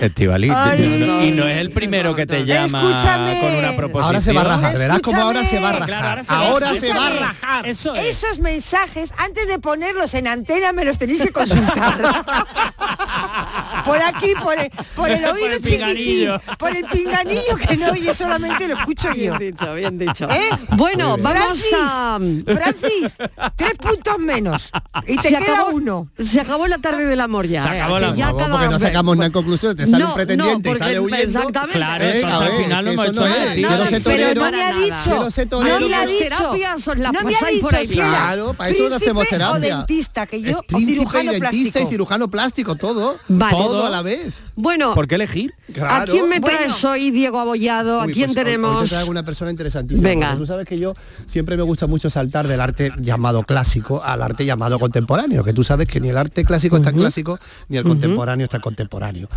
Estivali, Ay. no- y no es el primero que te llama Escúchame. con una proposición. Ahora se va a rajar, verás cómo ahora se va a rajar. Claro, ahora se se va a rajar. rajar. Eso es. Esos mensajes, antes de ponerlos en antena, me los tenéis que consultar. por aquí, por el, por el oído el chiquitín, por el pinganillo que no oye solamente lo escucho yo. Bien dicho, bien dicho. ¿Eh? Bueno, vamos Francis, a... Francis, tres puntos menos. Y te Se queda acabó- uno. Se acabó la tarde del amor ya. Se eh, acabó la ya porque no sacamos nada en conclusión, te sale un pretendiente y porque- sale huyendo. Exactamente. Claro, entonces al final no que hemos hecho no. Yo no Pero no me ha yo dicho, no no me ha dicho, no me ha por dicho si Claro, para eso no hacemos terapia. dentista, que yo, cirujano y dentista plástico. y cirujano plástico, todo. Vale. Todo a la vez. Bueno, ¿Por qué elegir? ¿a quién me Bueno. traes hoy, Diego Abollado? ¿A Uy, quién pues hoy- Hoy tenemos? te traigo una persona interesantísima. Venga. porque Tú sabes que yo siempre me gusta mucho saltar del arte llamado clásico al arte llamado contemporáneo, que tú sabes que ni el arte clásico es tan clásico ni el contemporáneo es tan contemporáneo.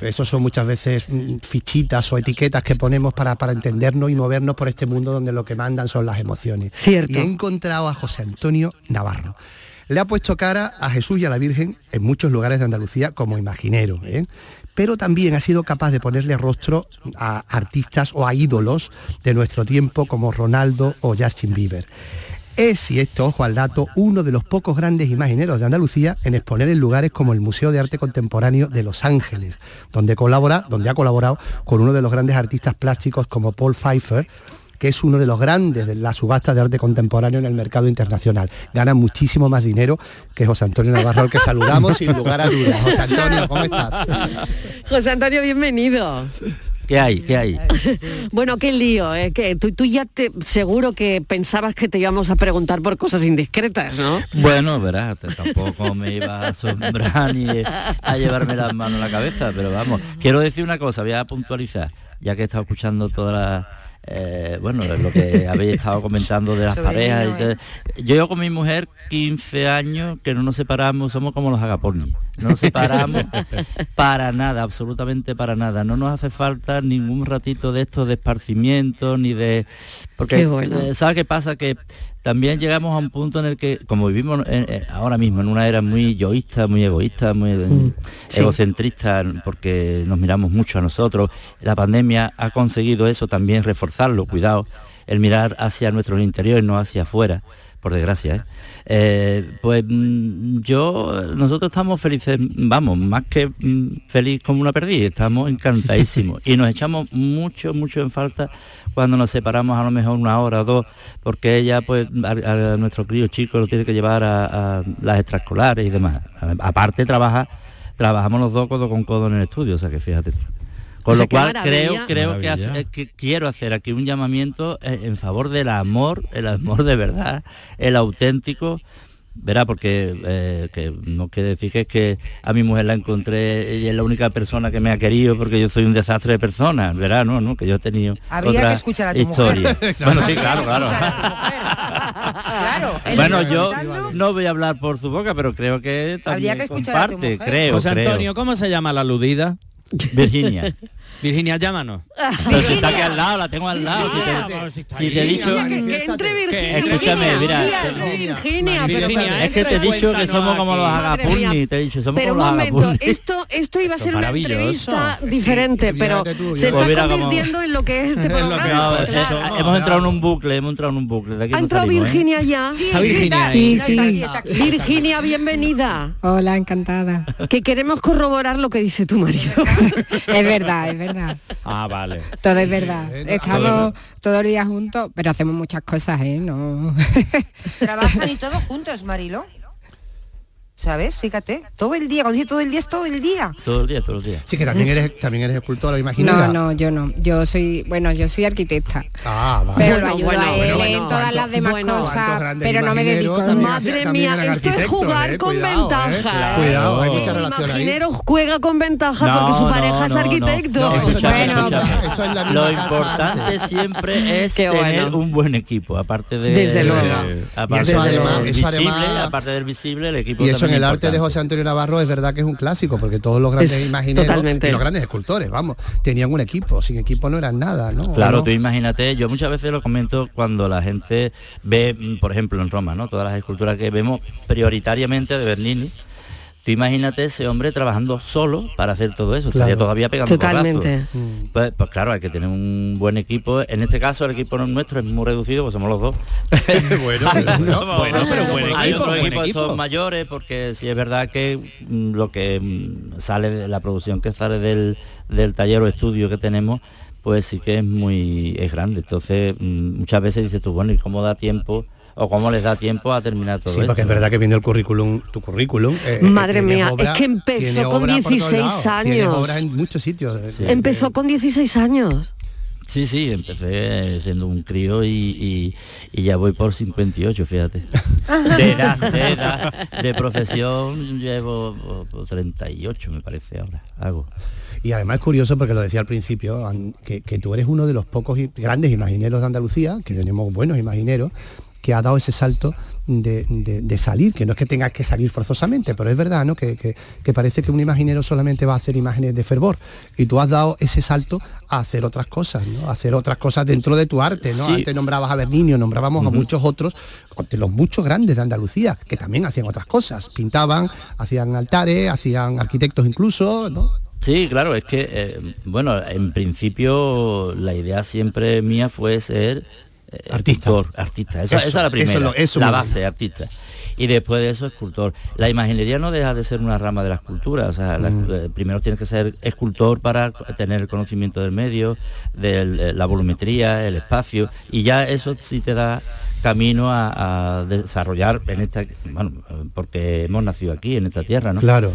Eso son muchas veces mm, fichitas o etiquetas que ponemos para, para entendernos y movernos por este mundo donde lo que mandan son las emociones. Cierto. Y he encontrado a José Antonio Navarro. Le ha puesto cara a Jesús y a la Virgen en muchos lugares de Andalucía como imaginero, ¿eh? pero también ha sido capaz de ponerle rostro a artistas o a ídolos de nuestro tiempo como Ronaldo o Justin Bieber. Es, y esto, ojo al dato, uno de los pocos grandes imagineros de Andalucía en exponer en lugares como el Museo de Arte Contemporáneo de Los Ángeles, donde, colabora, donde ha colaborado con uno de los grandes artistas plásticos como Paul Pfeiffer, que es uno de los grandes de la subasta de arte contemporáneo en el mercado internacional. Gana muchísimo más dinero que José Antonio Navarro, al que saludamos sin lugar a dudas. José Antonio, ¿cómo estás? José Antonio, bienvenido. ¿Qué hay? ¿Qué hay? Bueno, qué lío, ¿eh? que tú, tú ya te seguro que pensabas que te íbamos a preguntar por cosas indiscretas, ¿no? Bueno, verás, tampoco me iba a asombrar ni a llevarme las manos a la cabeza, pero vamos, quiero decir una cosa, voy a puntualizar, ya que he estado escuchando toda la... eh, bueno, lo que habéis estado comentando de las Sobre parejas. Nino, todo. Yo llevo con mi mujer 15 años que no nos separamos, somos como los agapornis. No nos separamos para nada, absolutamente para nada. No nos hace falta ningún ratito de esto de esparcimiento, ni de... Porque, Qué bueno. eh, ¿sabes qué pasa? Que también llegamos a un punto en el que, como vivimos en- eh, ahora mismo en una era muy yoísta, muy egoísta, muy eh, sí. egocentrista, porque nos miramos mucho a nosotros, la pandemia ha conseguido eso también, reforzarlo, cuidado, el mirar hacia nuestro interior y no hacia afuera, por desgracia. ¿eh? Eh, pues mm, yo, nosotros estamos felices, vamos, más que mm, feliz como una perdiz, estamos encantadísimos y nos echamos mucho, mucho en falta cuando nos separamos a lo mejor una hora o dos, porque ella, pues, a, a nuestro crío chico lo tiene que llevar a, a las extraescolares y demás. Aparte trabaja, trabajamos los dos codo con codo en el estudio, o sea que fíjate. Tú. Con O sea, lo cual creo, creo que, hace- que quiero hacer aquí un llamamiento eh, en favor del amor, el amor de verdad, el auténtico, verá, porque eh, que no quiere decir que es que a mi mujer la encontré, ella es la única persona que me ha querido porque yo soy un desastre de persona, verá, no, no, que yo he tenido Habría otra que escuchar a tu historia. mujer. Bueno, sí, Habría claro, que claro. a. Claro, Bueno, yo contando- no voy a hablar por su boca, pero creo que Habría también que escuchar a tu comparte, mujer. creo, José creo. Antonio, ¿cómo se llama la aludida? Virginia. Virginia, llámanos. Pero si está aquí al lado, la tengo al lado. Si te, si te he dicho... Que, que entre Virginia. Escúchame, mira, Virginia, pero- Virginia, Es que te he dicho que somos como los agapurni, te he dicho, somos Pero un como los momento, agapurni. esto, esto iba a ser una entrevista diferente, pero se está convirtiendo en lo que es este programa. No, eso, hemos entrado en un bucle, hemos entrado en un bucle. ¿Ha entrado ¿eh? Virginia ya? Sí, sí. Virginia, bienvenida. Hola, encantada. Que queremos corroborar lo que dice tu marido. Es verdad, es verdad. Ah, vale. Todo es verdad. Estamos todo el día juntos, pero hacemos muchas cosas, ¿eh? No. Trabajan y todos juntos, Marilo. ¿Sabes? Fíjate. Todo el día, cuando dice todo el día es todo el día. Todo el día, todo el día. Sí, que también eres, también eres escultora, imaginera. No, no, yo no. Yo soy, bueno, yo soy arquitecta. Ah, vale. Pero Bueno, lo ayudo bueno, a él bueno, en bueno. todas las ¿Cuántos- demás bueno, cosas, pero no me dedico. también Madre mía, también eran esto es arquitectos, jugar eh, con cuidado, ventaja. eh. ¿eh? Cuidado, hay El mucha relación ahí. Imaginero juega con ventaja No, porque su no, pareja es no, no. arquitecto. Escúchame, Bueno, escúchame. eso es la misma Lo importante siempre es Qué tener bueno. un buen equipo, aparte de Desde luego. aparte del visible, aparte del visible, el equipo en el arte de. José Antonio Navarro es verdad que es un clásico, porque todos los grandes Es imagineros totalmente. y los grandes escultores, vamos, tenían un equipo, sin equipo no eran nada, ¿no? Claro, ¿No? tú imagínate, yo muchas veces lo comento cuando la gente ve, por ejemplo, en Roma, ¿no? Todas las esculturas que vemos prioritariamente de Bernini Tú imagínate ese hombre trabajando solo para hacer todo eso, Claro. estaría todavía pegando Totalmente. porrazos. Pues, pues claro, hay que tener un buen equipo. En este caso el equipo nuestro es muy reducido, pues somos los dos. bueno, Somos- bueno, pero buen hay equipo, otros buen equipos que equipo. son mayores porque sí es verdad que mm, lo que mm, sale de la producción que sale del, del taller o estudio que tenemos pues sí que es muy es grande entonces mm, muchas veces dices tú bueno y cómo da tiempo o cómo les da tiempo a terminar todo Sí, esto porque es verdad que viendo el currículum, tu currículum. eh, Madre tienes mía, obra- es que empezó con obra por todos 16 lados, tienes años. obra en muchos sitios. eh, Empezó con 16 años. Sí, sí, empecé siendo un crío y, y- y ya voy por 58, fíjate. De edad, de edad, de profesión llevo oh, 38, me parece ahora, hago. Y además es curioso porque lo decía al principio, que, que tú eres uno de los pocos grandes imagineros de Andalucía, que tenemos buenos imagineros, que ha dado ese salto de, de- de salir, que no es que tengas que salir forzosamente, pero es verdad, ¿no? Que, que- que parece que un imaginero solamente va a hacer imágenes de fervor. Y tú has dado ese salto a hacer otras cosas, ¿no? A hacer otras cosas dentro de tu arte, ¿no? Sí. Antes nombrabas a Bernini, nombrábamos a muchos otros, de los muchos grandes de Andalucía, que también hacían otras cosas. Pintaban, hacían altares, hacían arquitectos incluso, ¿no? Sí, claro, es que, eh, bueno, en principio la idea siempre mía fue ser eh, Artista. escultor, artista. Esa, Eso, esa es la primera, eso eso la base, artista. Y después de eso, escultor. La imaginería no deja de ser una rama de la escultura. O sea, la- Mm. eh, primero tienes que ser escultor para tener el conocimiento del medio, de la volumetría, el espacio, y ya eso sí te da camino a, a desarrollar en esta, bueno, eh, porque hemos nacido aquí, en esta tierra, ¿no? Claro.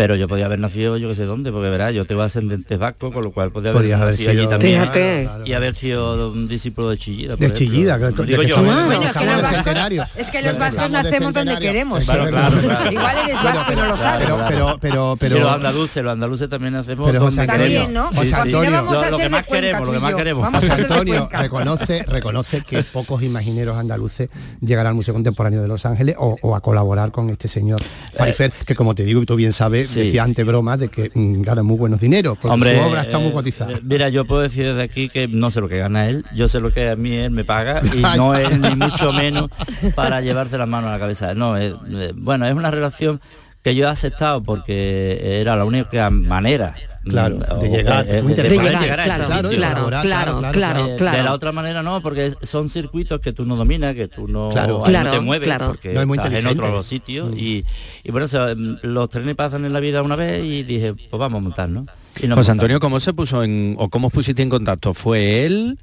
Pero yo podía haber nacido yo que sé dónde, porque verás, yo tengo ascendentes vascos, con lo cual podía haber Podías haber nacido allí sido- también. Fíjate. Y haber sido un discípulo de Chillida. por De. Chillida, que- que- Digo que yo. estamos- ¿eh? Que los vascos, es que los vascos nacemos donde queremos. Claro, claro, claro. Igual eres vasco y no lo sabes. Pero, pero, pero, los andaluces, los andaluces también hacemos Pero José donde Antonio, También, ¿no? José Pues Antonio, Lo- que más queremos, lo que más queremos. José Antonio reconoce, reconoce que pocos imagineros andaluces llegan al Museo Contemporáneo de Los Ángeles o, o a colaborar con este señor Farifer, que como te digo y tú bien sabes, sí. decía antes bromas de que mm, gana muy buenos dineros, porque Hombre, su obra está muy cotizada. eh, Mira, yo puedo decir desde aquí que no sé lo que gana él, yo sé lo que a mí él me paga y no él ni mucho menos para llevarse las manos a la cabeza. No, eh, bueno, es una relación que yo he aceptado porque era la única manera Claro, mm, de llegar, eh, de llegar claro, sitio. claro, claro, claro, claro, Eh, claro. De la otra manera no, porque son circuitos que tú no dominas, que tú no, Claro. ahí no Claro, te mueves, claro. porque No es muy estás en otros sitios Mm. y, y bueno, o sea, mm, los trenes pasan en la vida una vez y dije, pues vamos a montar, ¿no? Y nos José. Antonio, ¿cómo se puso en o cómo os pusiste en contacto? ¿Fue él?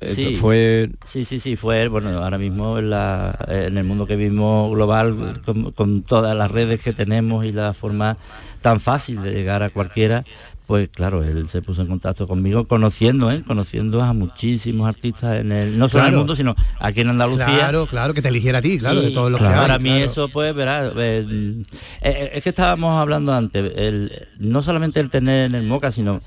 Eh, Sí. Fue Sí, sí, sí, fue. Bueno, ahora mismo en, la- en el mundo que vivimos global, con, con todas las redes que tenemos y la forma tan fácil de llegar a cualquiera, pues claro, él se puso en contacto conmigo, conociendo, ¿eh? conociendo a muchísimos artistas en el, no solo en el Claro. mundo, sino aquí en Andalucía. Claro, claro, que te eligiera a ti, claro, de Y todo lo que para hay, mí claro. eso pues verás eh, eh, es que estábamos hablando antes el- no solamente el tener en el Moca sino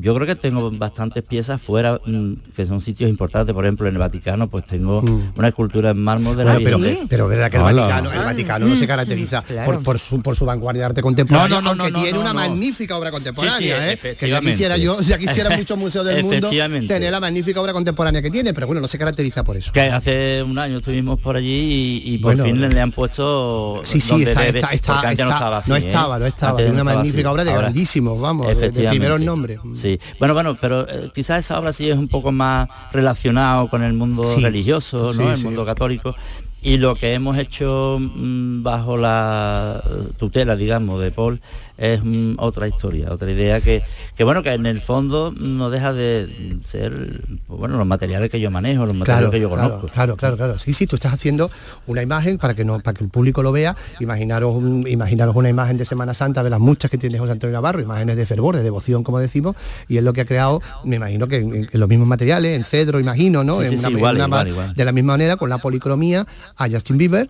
yo creo que tengo bastantes piezas fuera mm, que son sitios importantes por ejemplo en el Vaticano pues tengo Mm. una escultura en mármol de la Bueno, pero, pero verdad que el. Vaticano, el Vaticano no se caracteriza Claro. por, por su, por su vanguardia de arte contemporáneo, No, no, no, aunque no, no, tiene una magnífica obra contemporánea, ¿eh? que ya quisiera yo, ya quisiera muchos museos del mundo tener la magnífica obra contemporánea que tiene, pero bueno, no se caracteriza por eso. que hace un año estuvimos por allí y, y por Bueno, fin eh, le, le han puesto Sí, sí, está, está, no está- estaba así, no ¿eh? estaba, no estaba, una magnífica obra de grandísimos, vamos, de, primeros nombres. Sí, bueno, bueno, pero eh, quizás esa obra sí es un poco más relacionado con el mundo Sí. religioso, ¿no? Sí, el sí. mundo católico. Y lo que hemos hecho mm, bajo la tutela, digamos, de Paul es mm, otra historia, otra idea que, que, bueno, que en el fondo no deja de ser, bueno, los materiales que yo manejo, los materiales Claro, que yo conozco. claro, claro, claro. Sí, sí, tú estás haciendo una imagen para que no, para que el público lo vea. Imaginaros, un- imaginaros una imagen de Semana Santa de las muchas que tiene José Antonio Navarro, imágenes de fervor, de devoción, como decimos, y es lo que ha creado, me imagino que en, en los mismos materiales, en cedro, imagino, ¿no? Sí, sí, En sí, una- igual, en una igual, igual. De la misma manera, con la policromía, a Justin Bieber,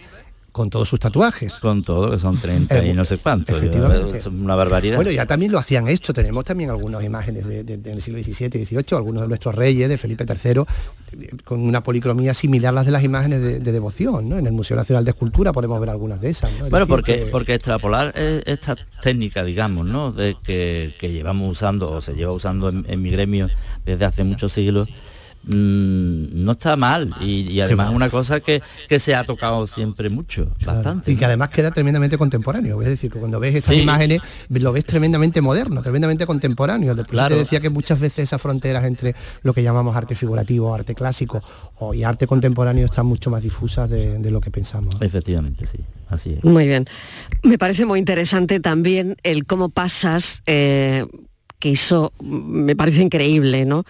con todos sus tatuajes. Con todo, que son 30 y Eh, no sé cuánto. yo- efectivamente. Es una barbaridad. Bueno, ya también lo hacían esto, tenemos también algunas imágenes de- de- del siglo XVII y XVIII, algunos de nuestros reyes, de Felipe III, con una policromía similar a las de las imágenes de, de devoción, ¿no? En el Museo Nacional de Escultura podemos ver algunas de esas, ¿no? Es Bueno, decir, porque, que- porque extrapolar esta técnica, digamos, ¿no? De que, que llevamos usando o se lleva usando en, en mi gremio desde hace muchos siglos, no está mal y, y además es una cosa que, que se ha tocado siempre mucho, bastante. Y que además queda tremendamente contemporáneo. Es decir, que cuando ves estas Sí. imágenes lo ves tremendamente moderno, tremendamente contemporáneo. Después Claro. te decía que muchas veces esas fronteras entre lo que llamamos arte figurativo, arte clásico o, y arte contemporáneo están mucho más difusas de, de lo que pensamos. Efectivamente, sí, así es. Muy bien. Me parece muy interesante también el cómo pasas, eh, que eso me parece increíble, ¿no?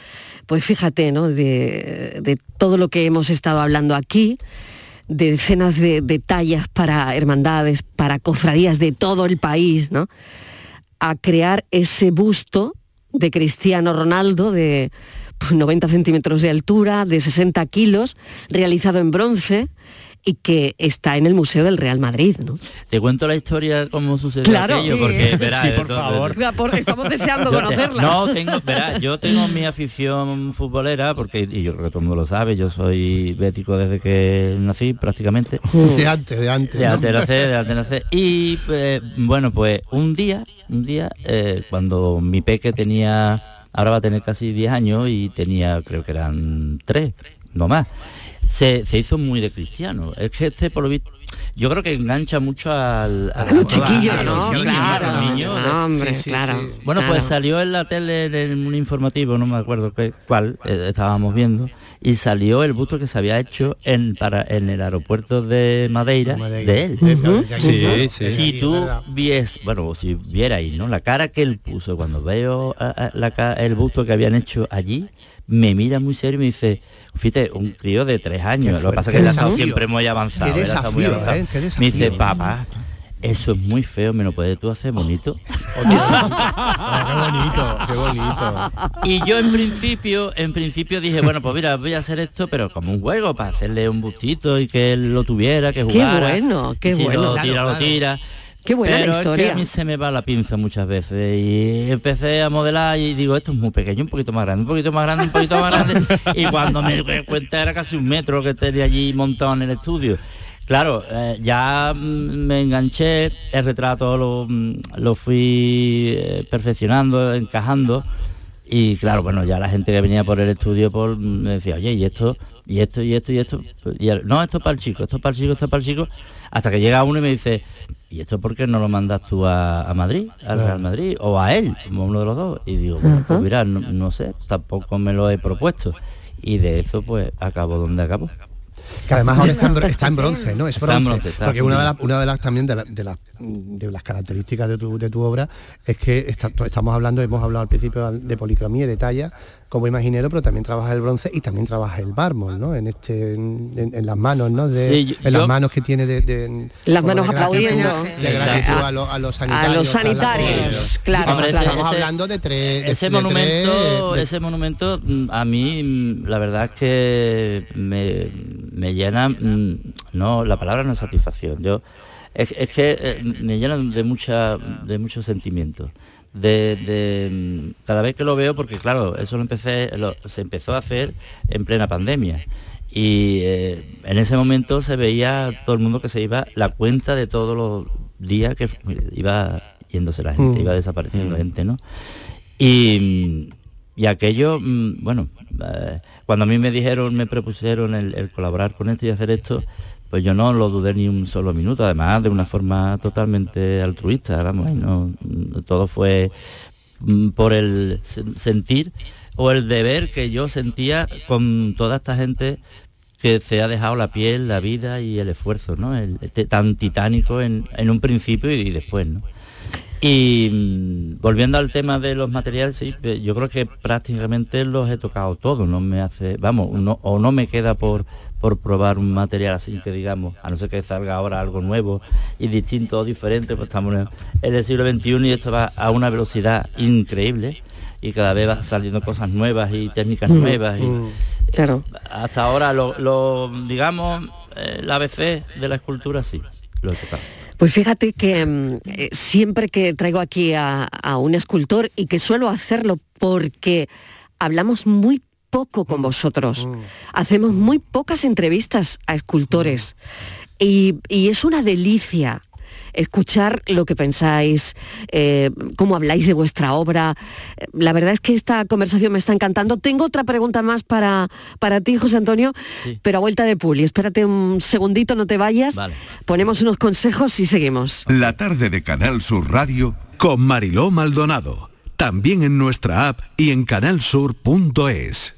Pues fíjate, ¿no? De, todo lo que hemos estado hablando aquí, de decenas de, de tallas para hermandades, para cofradías de todo el país, ¿no? A crear ese busto de Cristiano Ronaldo de pues, 90 centímetros de altura, de 60 kilos, realizado en bronce y que está en el Museo del Real Madrid, ¿no? Te cuento la historia cómo sucedió Claro. aquello, Sí. porque verás, Sí, por esto- favor. Mira, por- estamos deseando conocerla. No, tengo, verás, yo tengo mi afición futbolera, porque y yo creo que todo el mundo lo sabe, yo soy bético desde que nací prácticamente. De antes, de antes. De ¿no? antes de nacer, de antes de nacer. Y eh, bueno, pues un día, un día, eh, cuando mi peque tenía, ahora va a tener casi 10 años y tenía, creo que eran 3, no más, se, se hizo muy de cristiano. Es que este, por lo visto, yo creo que engancha mucho al, a, los chiquillos, a los ¿no? Claro, a los niños. no, hombre, claro, Bueno, pues claro. salió en la tele en un informativo, no me acuerdo qué, cuál, eh, estábamos viendo, y salió el busto que se había hecho en, para, en el aeropuerto de Madeira, de él. Sí, sí. Si tú vies, bueno, si vierais, ¿no? La cara que él puso cuando veo a- a la el busto que habían hecho allí, me mira muy serio y me dice, fíjate, un crío de tres años, Qué lo que pasa es que Qué estado siempre muy avanzado. Qué muy. ¿eh? Qué Me dice, papá, eso es muy feo, ¿me lo puedes tú hacer bonito? qué bonito, qué bonito. Y yo en principio, en principio dije, bueno, pues mira, voy a hacer esto, pero como un juego, para hacerle un bustito y que él lo tuviera, que Qué jugara. bueno, qué Y si bueno. Lo Claro, tira, lo claro. Qué buena la Pero es que historia. a mí se me va la pinza muchas veces y empecé a modelar y digo, esto es muy pequeño, un poquito más grande, un poquito más grande, un poquito más grande. y cuando me di cuenta era casi un metro que tenía allí montado en el estudio. Claro, eh, ya mm, me enganché, el retrato lo, mm, lo fui eh, perfeccionando, encajando. Y claro, bueno, ya la gente que venía por el estudio por, me decía, oye, y esto, y esto, y esto, y esto. Y el- no, esto es para el chico, esto es para el chico, esto es para el chico. Hasta que llega uno y me dice, ¿y esto por qué no lo mandas tú a, a Madrid, al. Real Madrid? O a él, como uno de los dos. Y digo, bueno, pues mira, no, no sé, tampoco me lo he propuesto. Y de eso pues acabo donde acabo. Que además ahora está en, bro- está en bronce, ¿no? Es bronce. porque una de, una de las también de, la- de las de las características de tu, de tu obra es que está- estamos hablando, hemos hablado al principio de policromía y de talla como imaginero, pero también trabaja el bronce y también trabaja el mármol, ¿no? En este, en, en- en las manos, ¿no? De, Sí, yo- en las manos que tiene de, de- Las manos de gratitud- aplaudiendo. De gratitud a, lo- a los A sanitarios. los sanitarios, claro, Hombre, claro. Estamos hablando de tres. de- ese de monumento, tres- de- ese monumento mm, a mí mm, la verdad es que me, me llena, mm, no, la palabra no es satisfacción. Yo es, es que eh, me llena de mucha, de muchos sentimientos. De, de, mm, cada vez que lo veo, porque claro, eso lo empecé, lo- se empezó a hacer en plena pandemia. Y eh, en ese momento se veía todo el mundo que se iba la cuenta de todos los días que iba yéndose la gente, Mm. iba desapareciendo gente, ¿no? Y, y aquello, mm, bueno, eh, cuando a mí me dijeron, me propusieron el, el colaborar con esto y hacer esto, pues yo no lo dudé ni un solo minuto, además de una forma totalmente altruista, vamos, todo fue mm, por el sen- sentir o el deber que yo sentía con toda esta gente que se ha dejado la piel, la vida y el esfuerzo, ¿no? Este tan titánico en, un principio y, y después, ¿no? Y mm, volviendo al tema de los materiales, sí, eh, yo creo que prácticamente los he tocado todos, no me hace, vamos, no- o no me queda por por probar un material así que digamos, a no ser que salga ahora algo nuevo y distinto o diferente, pues estamos en el siglo XXI y esto va a una velocidad increíble y cada vez va saliendo cosas nuevas y técnicas Mm, nuevas y mm, claro. hasta ahora lo, lo, digamos eh, el ABC de la escultura sí, lo he tocado. Pues fíjate que mm, eh, siempre que traigo aquí a, a un escultor y que suelo hacerlo porque hablamos muy poco con vosotros, hacemos muy pocas entrevistas a escultores y, y es una delicia escuchar lo que pensáis, eh, cómo habláis de vuestra obra. Eh, La verdad es que esta conversación me está encantando. Tengo otra pregunta más para, para ti, José Antonio, pero a vuelta de Puli. Espérate un segundito, no te vayas. Ponemos unos consejos y seguimos. La tarde de Canal Sur Radio con Mariló Maldonado. También en nuestra app y en canalsur.es.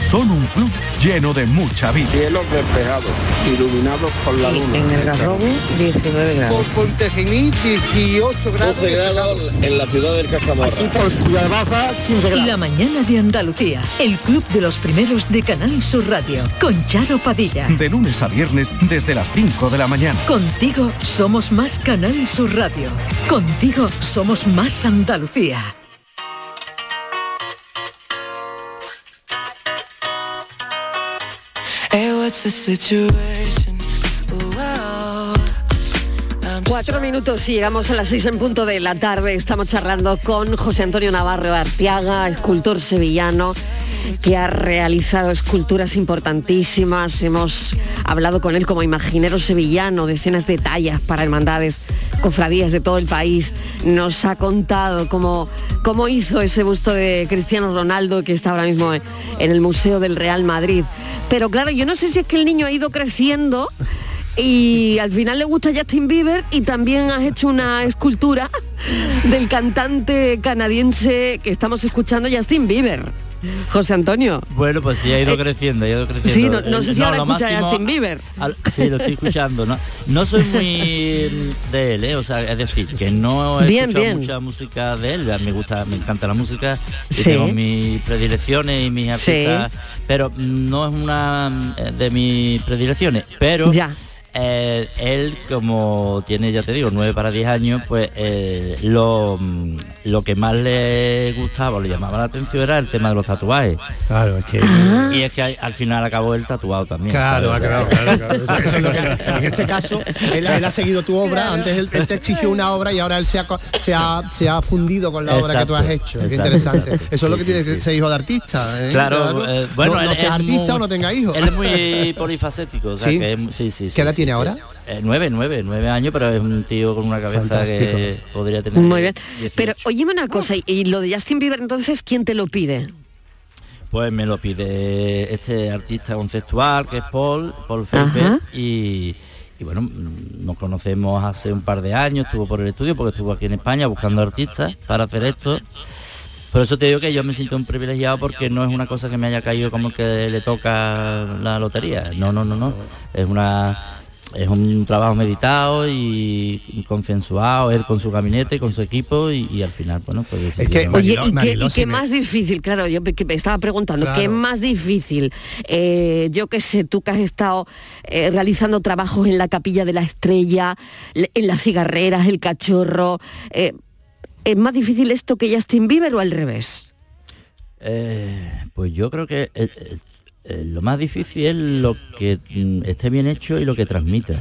Son un club lleno de mucha vida. Cielos despejados, iluminados por la luna. En el Garrobo, 19 grados. Por Pontejimí, 18 grados. 12 grados en la ciudad del Castamarra. Aquí por Ciudad Baja, 15 grados. La mañana de Andalucía, el club de los primeros de Canal Sur Radio, con Charo Padilla. De lunes a viernes desde las 5 de la mañana. Contigo somos más Canal Sur Radio. Contigo somos más Andalucía. Hey, what's the situation? Wow. Cuatro minutos y llegamos a las seis en punto de la tarde. Estamos charlando con José Antonio Navarro Arteaga, escultor sevillano que ha realizado esculturas importantísimas. Hemos hablado con él como imaginero sevillano, decenas de tallas para hermandades, cofradías de todo el país. Nos ha contado cómo, cómo hizo ese busto de Cristiano Ronaldo que está ahora mismo en el Museo del Real Madrid. Pero claro, yo no sé si es que el niño ha ido creciendo y al final le gusta Justin Bieber y también has hecho una escultura del cantante canadiense que estamos escuchando, Justin Bieber. José Antonio. Bueno, pues sí, ha ido creciendo, ha ido creciendo. Sí, no, no Eh, sé si ahora lo escucha a máximo- Justin Bieber. al- sí, lo estoy escuchando, ¿no? No soy muy de él, ¿eh? o sea, es decir, que no he Bien, escuchado bien. mucha música de él, me gusta, me encanta la música, y Sí. tengo mis predilecciones y mis Sí. artistas, pero no es una eh, de mis predilecciones, pero Ya. Eh, él como tiene, ya te digo, 9 para 10 años, pues eh, lo, mm, lo que más le gustaba o le llamaba la atención era el tema de los tatuajes. Claro, es que... Y es que al- al final acabó el tatuado también. Claro, claro, claro, claro. En este caso, él, él ha seguido tu obra, antes él, él te exigió una obra y ahora él se ha, se ha, se ha fundido con la obra que tú has Exacto, hecho. Qué exacto. interesante. Eso es lo que Sí, sí, tiene que ser hijo de artista. ¿eh? Claro, eh, bueno, no, no él seas es artista muy- o no tenga hijos. Él es muy polifacético, o sea, ¿Sí? que es- sí, sí, ¿Qué sí, edad sí. Tiene ahora? Eh, nueve, nueve, nueve años, pero es un tío con una cabeza Fantástico. que podría tener. Muy bien. 18. Pero óyeme una cosa, y- lo de Justin Bieber entonces, ¿quién te lo pide? Pues me lo pide este artista conceptual que es Paul, Paul Ajá. y, y bueno, nos conocemos hace un par de años, estuvo por el estudio porque estuvo aquí en España buscando artistas para hacer esto. Por eso te digo que yo me siento un privilegiado porque no es una cosa que me haya caído como que le toca la lotería. No, no, no, no. Es una es un trabajo meditado y consensuado, él con su gabinete, con su equipo y, y al final, bueno, pues Oye, ¿y qué, y qué más difícil? Claro, yo me- que me estaba preguntando, ¿qué es Claro. más difícil? Eh, yo qué sé, tú que has estado eh, realizando trabajos en la Capilla de la Estrella, en las cigarreras, el cachorro, eh, ¿es más difícil esto que Justin Bieber o al revés? Eh, pues yo creo que eh, lo más difícil es lo que mm, esté bien hecho y lo que transmite.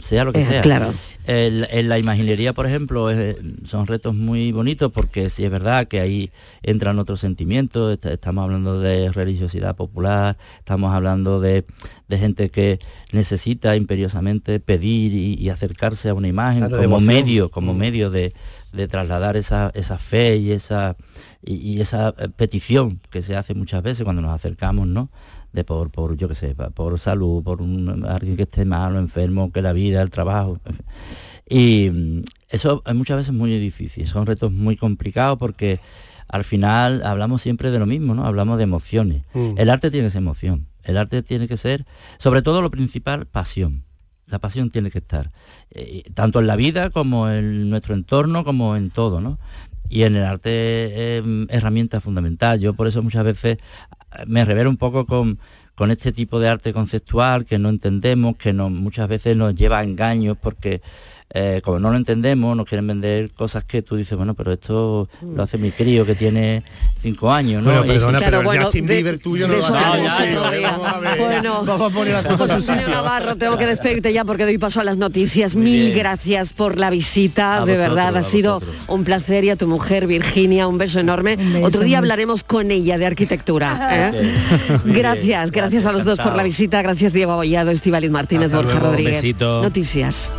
Sea lo que Eh, sea. claro. El- en la imaginería, por ejemplo, es- son retos muy bonitos porque sí es verdad que ahí entran otros sentimientos, est- estamos hablando de religiosidad popular, estamos hablando de, de gente que necesita imperiosamente pedir y, y acercarse a una imagen Claro, como medio, como medio de, de trasladar esa, esa fe y esa y, y esa eh, petición que se hace muchas veces cuando nos acercamos, ¿no? de por, por yo qué sé, por salud, por un, alguien que esté malo, enfermo, que la vida, el trabajo. Y mm, eso muchas veces es muy difícil, son retos muy complicados porque al final hablamos siempre de lo mismo, ¿no? Hablamos de emociones. Mm. El arte tiene ser emoción, el arte tiene que ser, sobre todo lo principal, pasión. La pasión tiene que estar, eh, tanto en la vida como en nuestro entorno, como en todo, ¿no? Y en el arte es herramienta fundamental. Yo por eso muchas veces eh, me revelo un poco con, con este tipo de arte conceptual que no entendemos, que muchas veces nos lleva a engaños porque eh, como no lo entendemos, nos quieren vender cosas que tú dices, bueno, pero esto lo hace mi crío que tiene cinco años, ¿no? Bueno, Y- perdona, Claro, pero bueno, el Justin de- Bieber tuyo no lo. Vamos a ver. Bueno, Vamos a poner las cosas José en su Antonio sitio. Navarro, tengo que despedirte ya porque doy paso a las noticias. Mil bien. gracias por la visita, A de vosotros, verdad, ha sido vosotros. un placer y a tu mujer Virginia, un beso enorme. beso, Otro día hablaremos con ella de arquitectura. ¿eh? Gracias, gracias a los dos por la visita, gracias Diego Abollado, Estivaliz Martínez, Hasta Borja luego, un Rodríguez. besito. Noticias.